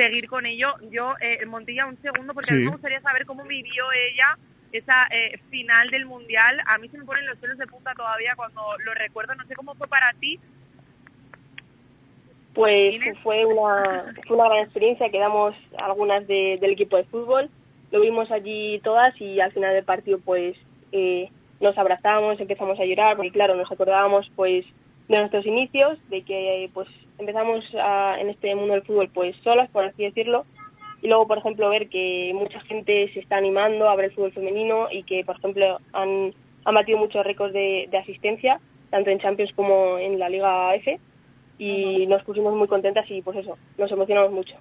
seguir con ello. Yo, eh, Montilla, un segundo, porque a mí me gustaría saber cómo vivió ella esa eh, final del Mundial. A mí se me ponen los pelos de punta todavía cuando lo recuerdo. No sé cómo fue para ti. Pues fue una, fue una gran experiencia. Quedamos algunas del equipo de fútbol. Lo vimos allí todas y al final del partido pues eh, nos abrazamos, empezamos a llorar porque claro, nos acordábamos pues de nuestros inicios, de que pues empezamos en este mundo del fútbol pues solas, por así decirlo, y luego, por ejemplo, ver que mucha gente se está animando a ver el fútbol femenino y que, por ejemplo, han, han batido muchos récords de, asistencia, tanto en Champions como en la Liga F, y nos pusimos muy contentas y, pues eso, nos emocionamos mucho.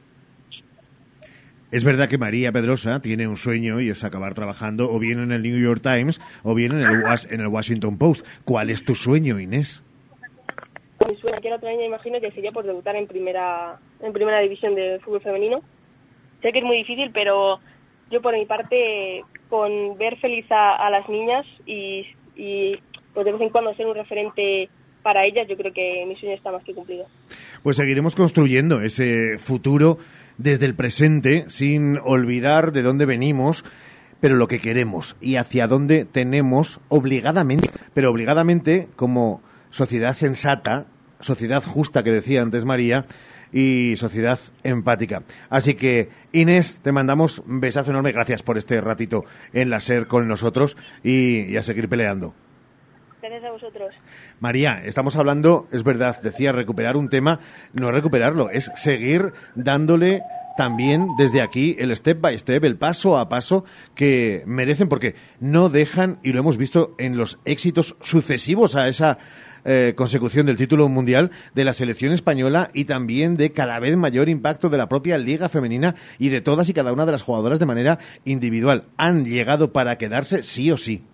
Es verdad que María Pedrosa tiene un sueño y es acabar trabajando o bien en el New York Times o bien en el, en el Washington Post. ¿Cuál es tu sueño, Inés? Mi sueño que otro año imagino que sería por debutar en primera en primera división de fútbol femenino. Sé que es muy difícil, pero yo por mi parte con ver feliz a, las niñas y, y pues de vez en cuando ser un referente para ellas, yo creo que mi sueño está más que cumplido. Pues seguiremos construyendo ese futuro desde el presente, sin olvidar de dónde venimos, pero lo que queremos y hacia dónde tenemos obligadamente, pero obligadamente como sociedad sensata, sociedad justa que decía antes María, y sociedad empática. Así que, Inés, te mandamos un besazo enorme. Gracias por este ratito en la SER con nosotros y, y a seguir peleando. Gracias a vosotros. María, estamos hablando, es verdad, decía recuperar un tema, no es recuperarlo, es seguir dándole también desde aquí el step by step, el paso a paso que merecen, porque no dejan, y lo hemos visto en los éxitos sucesivos a esa eh, consecución del título mundial de la selección española y también de cada vez mayor impacto de la propia liga femenina y de todas y cada una de las jugadoras de manera individual. Han llegado para quedarse sí o sí.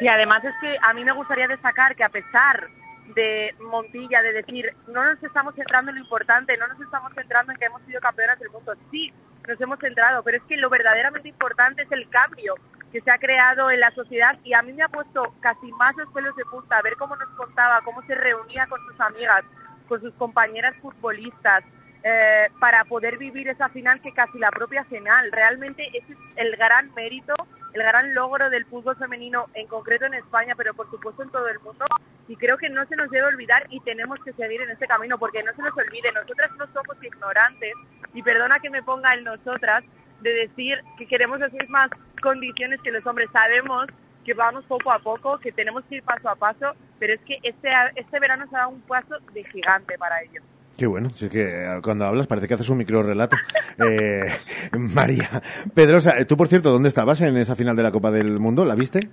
Y además es que a mí me gustaría destacar que a pesar de Montilla, de decir, no nos estamos centrando en lo importante, no nos estamos centrando en que hemos sido campeonas del mundo. Sí, nos hemos centrado, pero es que lo verdaderamente importante es el cambio que se ha creado en la sociedad y a mí me ha puesto casi más los pelos de punta ver cómo nos contaba, cómo se reunía con sus amigas, con sus compañeras futbolistas, eh, para poder vivir esa final que casi la propia final. Realmente ese es el gran mérito, el gran logro del fútbol femenino, en concreto en España, pero por supuesto en todo el mundo. Y creo que no se nos debe olvidar y tenemos que seguir en este camino, porque no se nos olvide, nosotras no somos ignorantes, y perdona que me ponga el nosotras, de decir que queremos las mismas condiciones que los hombres. Sabemos que vamos poco a poco, que tenemos que ir paso a paso, pero es que este, este verano se ha dado un paso de gigante para ellos. Qué bueno, si es que eh, cuando hablas parece que haces un micro relato. Eh, María Pedrosa, tú por cierto, ¿dónde estabas en esa final de la Copa del Mundo? ¿La viste?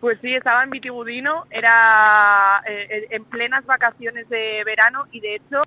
Pues sí, estaba en Vitibudino, era eh, en plenas vacaciones de verano y de hecho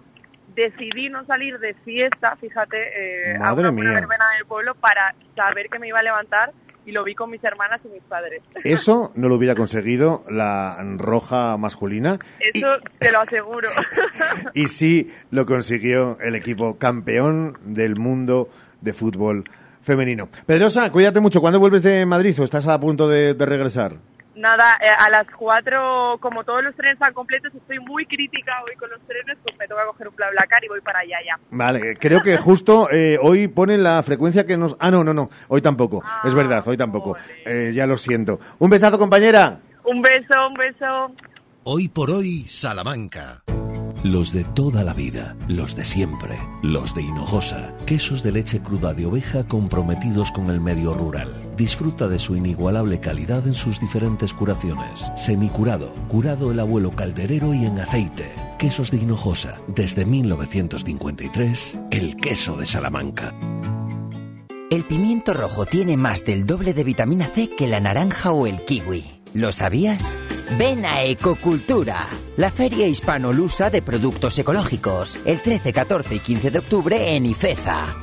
decidí no salir de fiesta, fíjate, a una, una verbena del pueblo para saber que me iba a levantar y lo vi con mis hermanas y mis padres. Eso no lo hubiera conseguido la roja masculina. Eso te lo aseguro. y sí lo consiguió el equipo campeón del mundo de fútbol femenino. Pedrosa, cuídate mucho. ¿Cuándo vuelves de Madrid o estás a punto de, de regresar? Nada, eh, a las 4, como todos los trenes están completos, estoy muy crítica hoy con los trenes, pues me toca coger un BlaBlaCar y voy para allá ya. Vale, creo que justo eh, hoy ponen la frecuencia que nos... Ah, no, no, no, hoy tampoco, es verdad, hoy tampoco. Eh, ya lo siento. Un besazo, compañera. Un beso, un beso. Hoy por hoy, Salamanca. Los de toda la vida, los de siempre, los de Hinojosa, quesos de leche cruda de oveja comprometidos con el medio rural. Disfruta de su inigualable calidad en sus diferentes curaciones. Semicurado, curado el abuelo calderero y en aceite. Quesos de Hinojosa, desde 1953, el queso de Salamanca. El pimiento rojo tiene más del doble de vitamina C que la naranja o el kiwi. ¿Lo sabías? Ven a Ecocultura, la feria hispano-lusa de productos ecológicos, el 13, 14 y 15 de octubre en Ifeza.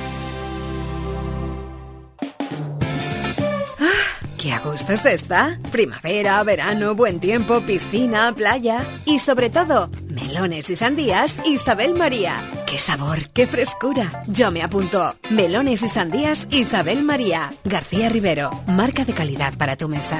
¡Qué a gusto se está! Primavera, verano, buen tiempo, piscina, playa y sobre todo, melones y sandías Isabel María. ¡Qué sabor, qué frescura! Yo me apunto. Melones y sandías Isabel María. García Rivero, marca de calidad para tu mesa.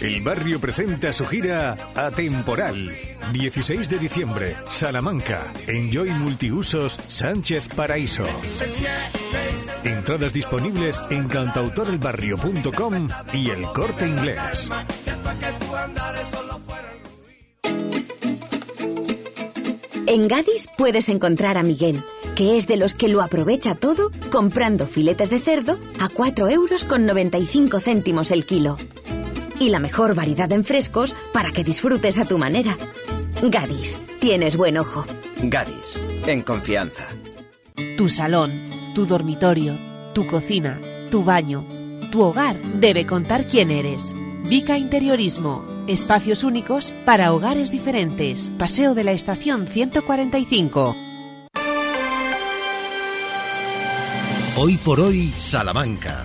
El barrio presenta su gira Atemporal. 16 de diciembre, Salamanca. Enjoy Multiusos Sánchez Paraíso. Entradas disponibles en cantautorelbarrio.com y el corte inglés. En Gadis puedes encontrar a Miguel que es de los que lo aprovecha todo comprando filetes de cerdo a 4 euros con 95 céntimos el kilo. Y la mejor variedad en frescos para que disfrutes a tu manera. Gadis, tienes buen ojo. Gadis, en confianza. Tu salón, tu dormitorio, tu cocina, tu baño, tu hogar debe contar quién eres. Vica Interiorismo. Espacios únicos para hogares diferentes. Paseo de la Estación 145. Hoy por hoy, Salamanca.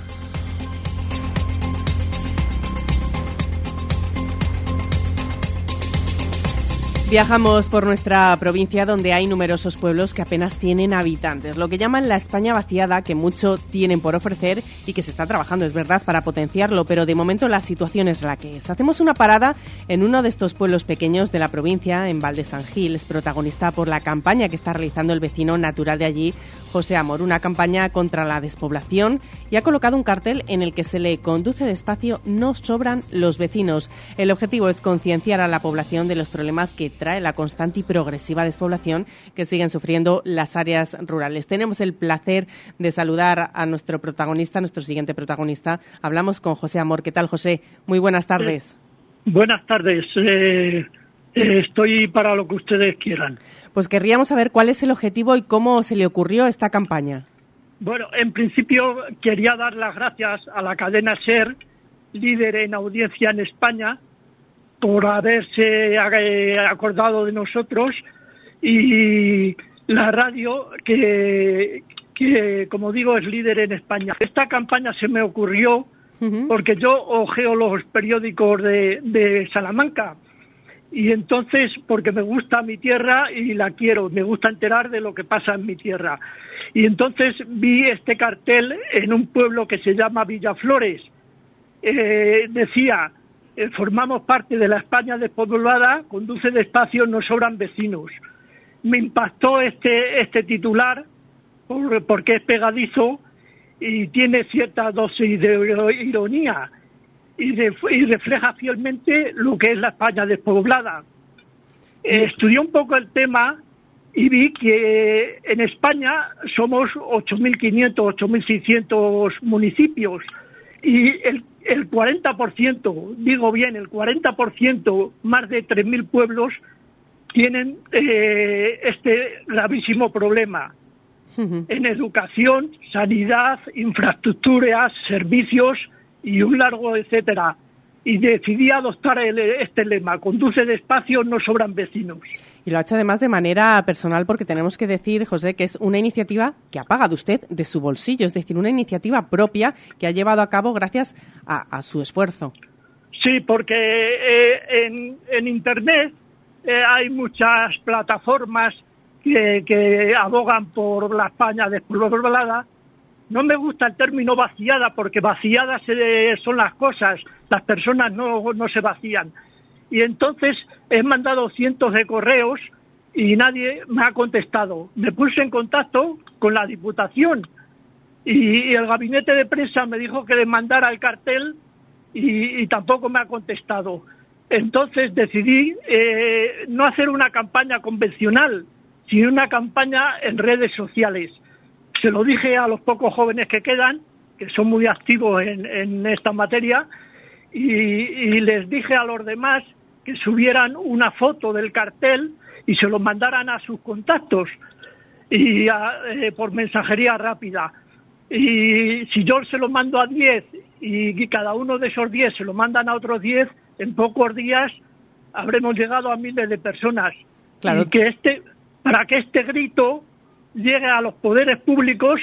Viajamos por nuestra provincia donde hay numerosos pueblos que apenas tienen habitantes, lo que llaman la España vaciada, que mucho tienen por ofrecer y que se está trabajando, es verdad, para potenciarlo, pero de momento la situación es la que es. Hacemos una parada en uno de estos pueblos pequeños de la provincia, en Valde San Gil, es protagonista por la campaña que está realizando el vecino natural de allí, José Amor, una campaña contra la despoblación y ha colocado un cartel en el que se le conduce despacio, no sobran los vecinos. El objetivo es concienciar a la población de los problemas que trae la constante y progresiva despoblación que siguen sufriendo las áreas rurales. Tenemos el placer de saludar a nuestro protagonista, nuestro siguiente protagonista. Hablamos con José Amor. ¿Qué tal, José? Muy buenas tardes. buenas tardes. Eh, eh, estoy para lo que ustedes quieran. Pues querríamos saber cuál es el objetivo y cómo se le ocurrió esta campaña. Bueno, en principio quería dar las gracias a la cadena SER, líder en audiencia en España, por haberse acordado de nosotros y la radio que, como digo, es líder en España. Esta campaña se me ocurrió porque yo ojeo los periódicos de Salamanca y entonces, porque me gusta mi tierra y la quiero, me gusta enterar de lo que pasa en mi tierra. Y entonces vi este cartel en un pueblo que se llama Villaflores. Eh, decía, eh, formamos parte de la España despoblada, conduce despacio, no sobran vecinos. Me impactó este, este titular porque es pegadizo y tiene cierta dosis de ironía y, refleja fielmente lo que es la España despoblada. Eh, estudié un poco el tema y vi que en España somos 8.500, 8.600 municipios y el, 40%, digo bien, el 40%, más de 3.000 pueblos tienen eh, este gravísimo problema en educación, sanidad, infraestructuras, servicios, y un largo etcétera. Y decidí adoptar este lema, conduce despacio, no sobran vecinos. Y lo ha hecho además de manera personal porque tenemos que decir, José, que es una iniciativa que ha pagado usted de su bolsillo, es decir, una iniciativa propia que ha llevado a cabo gracias a, su esfuerzo. Sí, porque eh, en, Internet eh, hay muchas plataformas que, que, abogan por la España despoblada no me gusta el término vaciada porque vaciadas son las cosas, las personas no, se vacían. Y entonces he mandado cientos de correos y nadie me ha contestado. Me puse en contacto con la Diputación y, el gabinete de prensa me dijo que le mandara el cartel y, tampoco me ha contestado. Entonces decidí eh, no hacer una campaña convencional, sino una campaña en redes sociales. Se lo dije a los pocos jóvenes que quedan, que son muy activos en, esta materia, y, les dije a los demás que subieran una foto del cartel y se lo mandaran a sus contactos y eh, por mensajería rápida. Y si yo se lo mando a 10 y cada uno de esos 10 se lo mandan a otros 10, en pocos días habremos llegado a miles de personas. Claro. que este, para que este grito llegue a los poderes públicos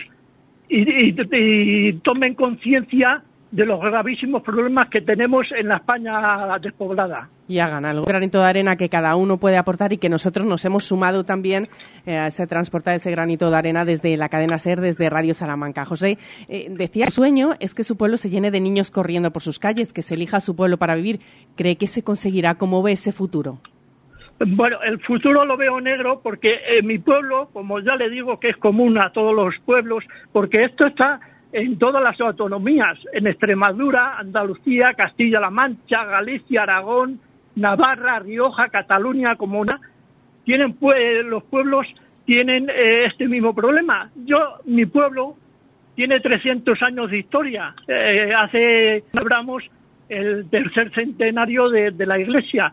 y, tomen conciencia de los gravísimos problemas que tenemos en la España despoblada. Y hagan algo. Granito de arena que cada uno puede aportar y que nosotros nos hemos sumado también eh, a ese transportar ese granito de arena desde la cadena SER, desde Radio Salamanca. José eh, decía, el sueño es que su pueblo se llene de niños corriendo por sus calles, que se elija su pueblo para vivir. ¿Cree que se conseguirá? ¿Cómo ve ese futuro? Bueno, el futuro lo veo negro porque en mi pueblo, como ya le digo que es común a todos los pueblos, porque esto está en todas las autonomías, en Extremadura, Andalucía, Castilla-La Mancha, Galicia, Aragón, Navarra, Rioja, Cataluña, Comuna, tienen los pueblos tienen eh, este mismo problema. Yo, mi pueblo tiene 300 años de historia. Eh, hace, celebramos el tercer centenario de, la iglesia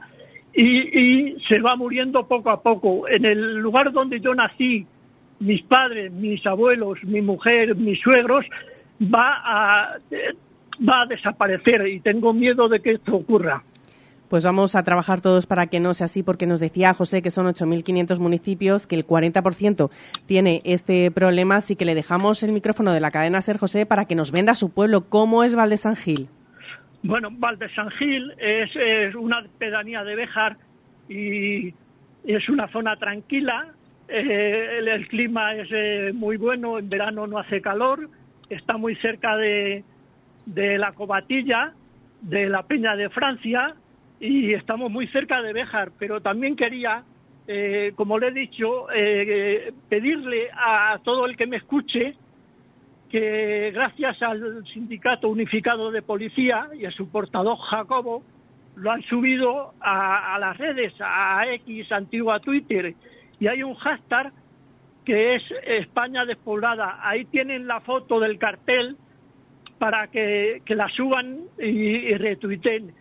y, y, se va muriendo poco a poco. En el lugar donde yo nací, mis padres, mis abuelos, mi mujer, mis suegros, va a, desaparecer y tengo miedo de que esto ocurra. Pues vamos a trabajar todos para que no sea así, porque nos decía José que son 8.500 municipios, que el 40% tiene este problema, así que le dejamos el micrófono de la cadena Ser José para que nos venda su pueblo. ¿Cómo es Valdesangil? Bueno, Valdesangil es, es una pedanía de Béjar y es una zona tranquila, eh, el, clima es eh, muy bueno, en verano no hace calor, está muy cerca de, la Cobatilla, de la Peña de Francia y estamos muy cerca de Béjar, pero también quería, eh, como le he dicho, pedirle a todo el que me escuche que gracias al Sindicato Unificado de Policía y a su portador Jacobo, lo han subido a, las redes, a X, antigua Twitter, y hay un hashtag que es España despoblada. Ahí tienen la foto del cartel para que, la suban y, retuiten.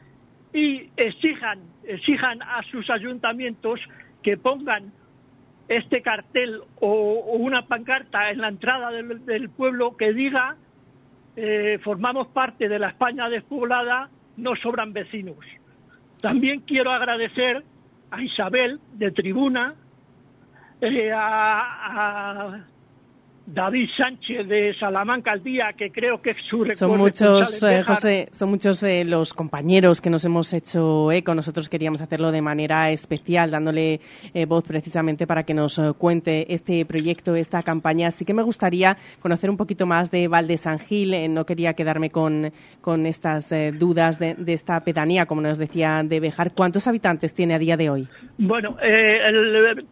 Y exijan, exijan a sus ayuntamientos que pongan este cartel o, una pancarta en la entrada del, pueblo que diga eh, formamos parte de la España despoblada, no sobran vecinos. También quiero agradecer a Isabel de Tribuna, eh, a, David Sánchez de Salamanca al día, que creo que es su Son muchos, eh, José, son muchos eh, los compañeros que nos hemos hecho eco. Nosotros queríamos hacerlo de manera especial, dándole voz precisamente para que nos cuente este proyecto, esta campaña. Así que me gustaría conocer un poquito más de Valdesangil. no quería quedarme con, con estas dudas de, de, esta pedanía, como nos decía de Bejar. ¿Cuántos habitantes tiene a día de hoy? Bueno,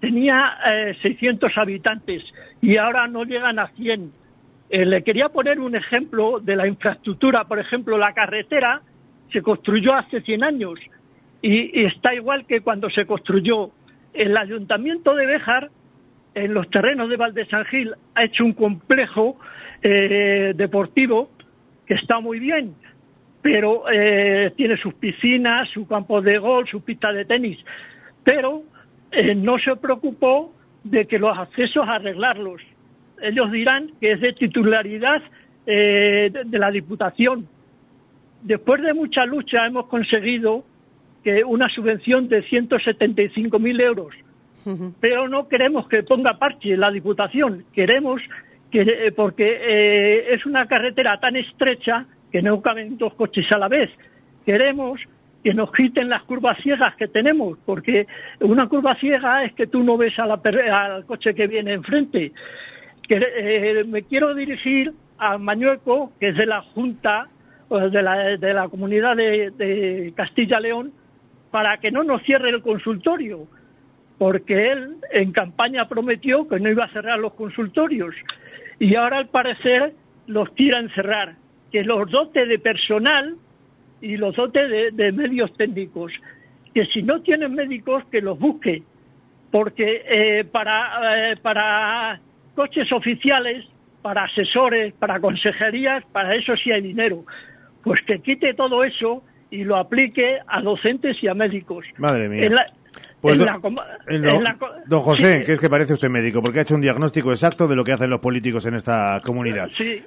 tenía 600 habitantes y ahora no llegan a 100. Eh, le quería poner un ejemplo de la infraestructura. Por ejemplo, la carretera se construyó hace 100 años y, está igual que cuando se construyó. El ayuntamiento de Béjar, en los terrenos de Valdesangil, ha hecho un complejo eh, deportivo que está muy bien, pero eh, tiene sus piscinas, su campo de golf, su pista de tenis, pero no se preocupó de que los accesos arreglarlos. Ellos dirán que es de titularidad eh, de, la Diputación. Después de mucha lucha hemos conseguido que una subvención de 175.000 euros, pero no queremos que ponga parche la Diputación, queremos que, eh, porque eh, es una carretera tan estrecha que no caben dos coches a la vez. Queremos que nos quiten las curvas ciegas que tenemos, porque una curva ciega es que tú no ves al coche que viene enfrente. Que, eh, me quiero dirigir a Mañueco, que es de la Junta, de la, de la comunidad de, de Castilla-León, para que no nos cierre el consultorio, porque él en campaña prometió que no iba a cerrar los consultorios y ahora al parecer los a cerrar, que los dotes de personal y los dotes de, medios técnicos. Que si no tienen médicos, que los busque, porque eh, para, eh, para coches oficiales, para asesores, para consejerías, para eso sí hay dinero. Pues que quite todo eso y lo aplique a docentes y a médicos. Madre mía. Pues don José, que es que parece usted médico, porque ha hecho un diagnóstico exacto de lo que hacen los políticos en esta comunidad. Sí,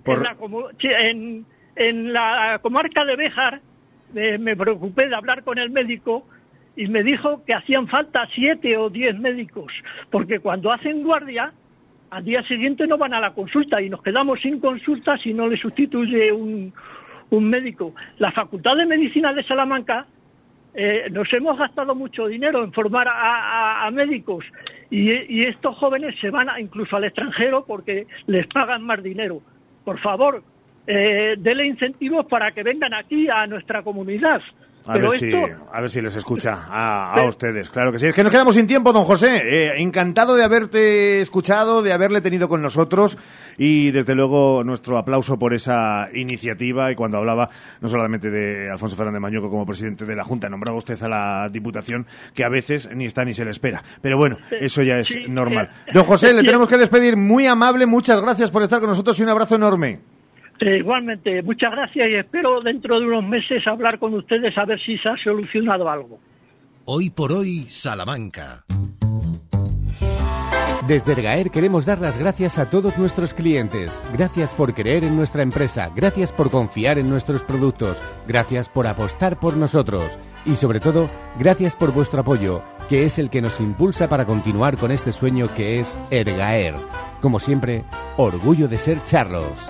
en, en la comarca de Béjar me preocupé de hablar con el médico y me dijo que hacían falta siete o diez médicos, porque cuando hacen guardia, al día siguiente no van a la consulta y nos quedamos sin consulta si no le sustituye un, médico. La Facultad de Medicina de Salamanca eh, nos hemos gastado mucho dinero en formar a, médicos y, estos jóvenes se van incluso al extranjero porque les pagan más dinero. Por favor, eh, dele incentivos para que vengan aquí a nuestra comunidad. A Pero ver, si, esto- a ver si les escucha a, a ustedes, claro que sí. Es que nos quedamos sin tiempo, don José. Eh, encantado de haberte escuchado, de haberle tenido con nosotros y desde luego nuestro aplauso por esa iniciativa y cuando hablaba no solamente de Alfonso Fernández Mañuco como presidente de la Junta, nombraba usted a la Diputación que a veces ni está ni se le espera. Pero bueno, eso ya es sí, normal. eh, Don José, le tenemos que despedir. Muy amable, muchas gracias por estar con nosotros y un abrazo enorme. Eh, igualmente, muchas gracias y espero dentro de unos meses hablar con ustedes a ver si se ha solucionado algo. Hoy por hoy, Salamanca. Desde Ergaer queremos dar las gracias a todos nuestros clientes. Gracias por creer en nuestra empresa, gracias por confiar en nuestros productos, gracias por apostar por nosotros y sobre todo, gracias por vuestro apoyo, que es el que nos impulsa para continuar con este sueño que es Ergaer. Como siempre, orgullo de ser charros.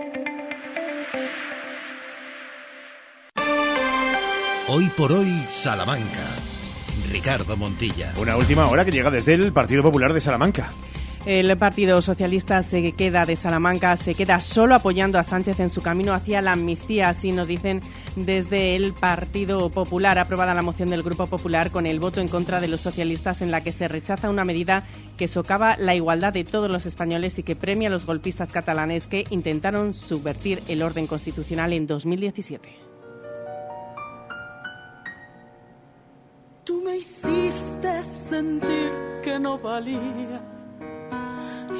Hoy por hoy, Salamanca. Ricardo Montilla. Una última hora que llega desde el Partido Popular de Salamanca. El Partido Socialista se queda de Salamanca, se queda solo apoyando a Sánchez en su camino hacia la amnistía, así nos dicen desde el Partido Popular. Aprobada la moción del Grupo Popular con el voto en contra de los socialistas en la que se rechaza una medida que socava la igualdad de todos los españoles y que premia a los golpistas catalanes que intentaron subvertir el orden constitucional en 2017. Tú me hiciste sentir que no valía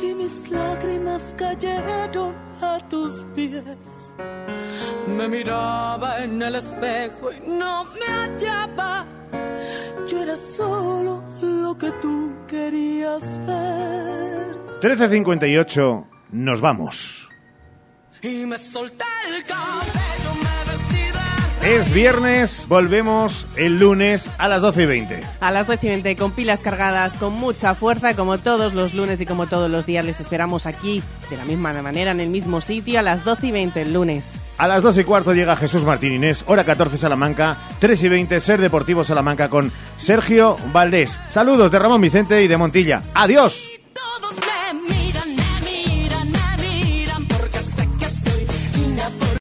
y mis lágrimas cayeron a tus pies. Me miraba en el espejo y no me hallaba. Yo era solo lo que tú querías ver. 13.58, nos vamos. Y me solté el cabello, me Es viernes, volvemos el lunes a las 12 y 20. A las 12 y 20 con pilas cargadas, con mucha fuerza, como todos los lunes y como todos los días, les esperamos aquí, de la misma manera, en el mismo sitio, a las 12 y 20 el lunes. A las 2 y cuarto llega Jesús Martín Inés, hora 14 Salamanca, 3 y 20 Ser Deportivo Salamanca con Sergio Valdés. Saludos de Ramón Vicente y de Montilla. ¡Adiós!